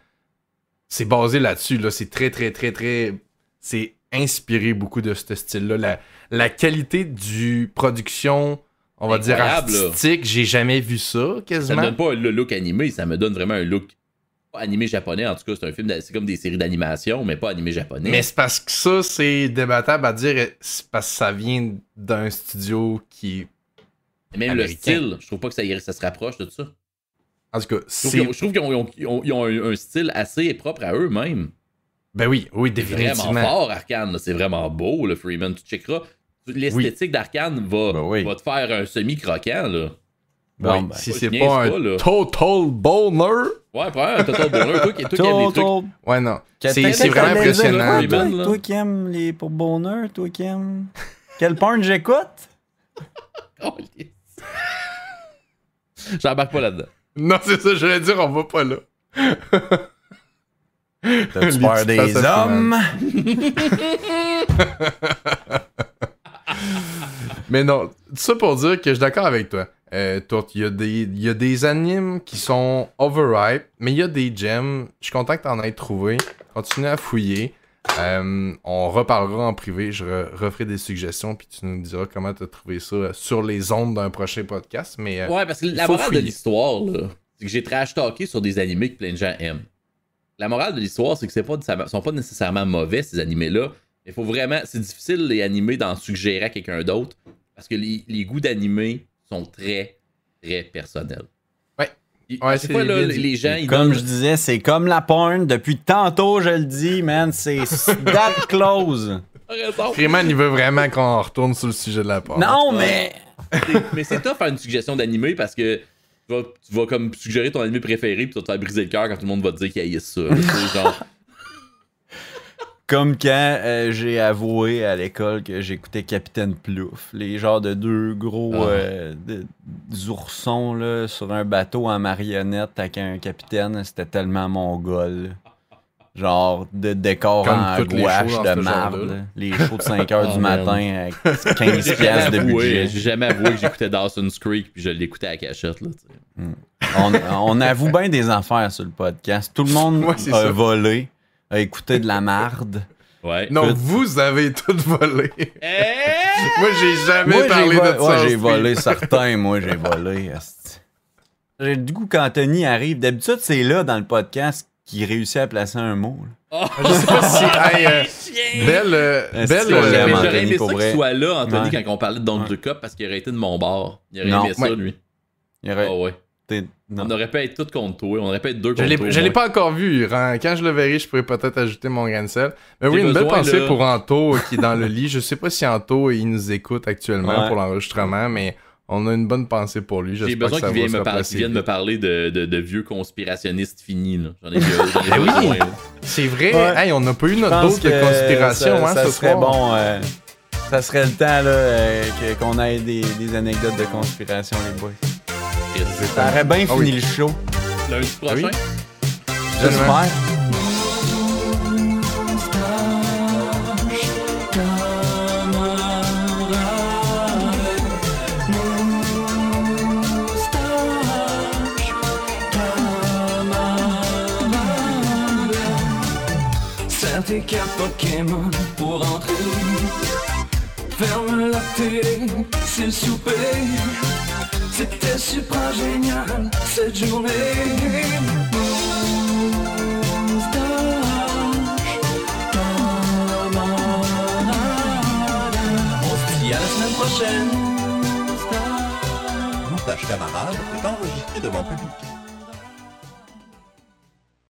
S3: C'est basé là-dessus. Là. C'est très, très, très, très. C'est inspiré beaucoup de ce style-là. La, la qualité du production, on va dire
S2: Incroyable,
S3: artistique, j'ai jamais vu ça
S2: ça me
S3: quasiment.
S2: donne pas le look animé, ça me donne vraiment un look animé japonais. En tout cas, c'est un film, c'est comme des séries d'animation, mais pas animé japonais.
S3: Mais c'est parce que ça, c'est débattable à dire. C'est parce que ça vient d'un studio qui.
S2: Même
S3: américain.
S2: le style, je trouve pas que ça, se rapproche de ça.
S3: En tout cas,
S2: Je trouve qu'ils ont, je trouve qu'ils ont- un, style assez propre à eux-mêmes.
S3: Ben oui, oui,
S2: C'est vraiment
S3: définitivement.
S2: fort, Arcane. là. C'est vraiment beau, le Freeman. Tu checkeras. L'esthétique d'Arcane va,
S4: Ben oui.
S2: va te faire un semi-croquant, là.
S4: Bon, ben,
S3: si c'est pas un
S2: là.
S3: total boner.
S2: Ouais, prends un Total Bonheur. Toi qui toi qui aimes les trucs.
S3: Ouais, non. C'est vraiment impressionnant.
S4: toi?
S2: Freeman, là?
S4: Toi qui aimes les pour bonheur, toi qui aimes. Quel porn j'écoute? *laughs*
S2: Oh, yes. J'embarque pas là-dedans.
S3: Non, c'est ça, je voulais dire, on va pas là.
S4: T'as-tu peur des hommes? *laughs*
S3: Mais non, tout ça pour dire que je suis d'accord avec toi. Euh, il y, a des- il y a des animes qui sont overhype, mais il y a des gems. Je suis content que t'en aies trouvé. Continue à fouiller. Euh, on reparlera en privé. Je re- referai des suggestions, puis tu nous diras comment t'as trouvé ça euh, sur les ondes d'un prochain podcast. Mais euh,
S2: Ouais, parce que la morale de l'histoire, là, c'est que j'ai trash talké sur des animés que plein de gens aiment. La morale de l'histoire, c'est que c'est pas, sont pas nécessairement mauvais, ces animés-là. Il faut vraiment. C'est difficile, les animés, d'en suggérer à quelqu'un d'autre. Parce que les, les goûts d'animés sont très, très personnels.
S3: Ouais. C'est
S2: là,
S3: bien
S2: les, gens, ils
S4: Comme
S2: donnent-
S4: je disais, c'est comme la porn. Depuis tantôt, je le dis, man, c'est *laughs* that close.
S3: Freeman, il veut vraiment qu'on retourne sur le sujet de la porte.
S4: Non, mais.
S2: C'est- mais c'est tough faire une suggestion d'animé parce que tu vas, tu vas comme suggérer ton animé préféré puis tu vas te faire briser le cœur quand tout le monde va te dire qu'il haït ça. là. C'est genre,
S4: Comme quand euh, j'ai avoué à l'école que j'écoutais Capitaine Plouf. Les genres de deux gros
S2: Ah.
S4: euh, de- oursons là, sur un bateau en marionnette avec un capitaine. C'était tellement mongol. Genre de décor
S3: Comme
S4: en gouache de là. Les shows de 5 h *laughs*
S2: Ah,
S4: du matin avec 15 *laughs*
S2: j'ai
S4: piastres de budget.
S2: j'ai jamais avoué que j'écoutais Dawson's Creek puis je l'écoutais à la cachette. Là, sais.
S4: on, on avoue bien des affaires sur le podcast. Tout le monde
S3: Ouais,
S4: a
S3: ça.
S4: volé, a écouté de la marde.
S2: Ouais.
S3: Non, vous avez tout volé.
S2: Eh!
S3: Moi, j'ai jamais
S4: Moi,
S3: parlé de ça.
S4: ouais,
S3: en
S4: j'ai volé certains, moi, j'ai volé. J'ai- Du coup, quand Tony arrive, d'habitude, c'est là, dans le podcast, qu'il réussit à placer un mot. là.
S3: Je sais pas si. *laughs* hey, euh, belle. euh, belle. euh,
S2: j'aurais
S4: Anthony,
S2: aimé
S4: pour
S2: ça qu'il soit là, Anthony,
S4: Ouais.
S2: quand on parlait de Don't Look Up, parce qu'il aurait été de mon bord. Il aurait
S4: Non.
S2: aimé ça,
S3: Ouais.
S2: lui.
S4: Il aurait
S2: Ah ouais. On aurait pu être tous contre toi. On aurait pu être deux
S3: Je
S2: contre
S3: l'ai-
S2: toi.
S3: je l'ai pas encore vu. Quand je le verrai, je pourrais peut-être ajouter mon grain de sel. Mais oui, une belle pensée
S2: là.
S3: pour *laughs* Anto qui est dans le lit. Je sais pas si Anto il nous écoute actuellement
S4: Ouais.
S3: pour l'enregistrement, mais on a une bonne pensée pour lui.
S2: J'ai besoin qu'il vienne, me par- vienne me parler de, de, de vieux conspirationnistes finis. J'en ai, ai *laughs*
S3: Ben
S2: besoin.
S3: C'est vrai.
S4: Ouais.
S3: Hey, on n'a pas eu
S4: Je
S3: notre dose de conspiration
S4: ça,
S3: hein,
S4: ça
S3: ce
S4: serait
S3: soir.
S4: bon. euh, ça serait le temps là, euh, que- qu'on ait des, des anecdotes de conspiration, les boys. Ça aurait bien
S3: Ah
S4: fini
S3: oui.
S4: le show.
S2: Lundi prochain.
S3: oui.
S4: J'espère.
S1: Tes cartes Pokémon pour entrer. Ferme la télé, c'est le souper. C'était super génial cette journée. On se dit à la semaine prochaine.
S5: Moustache camarade est enregistré devant public.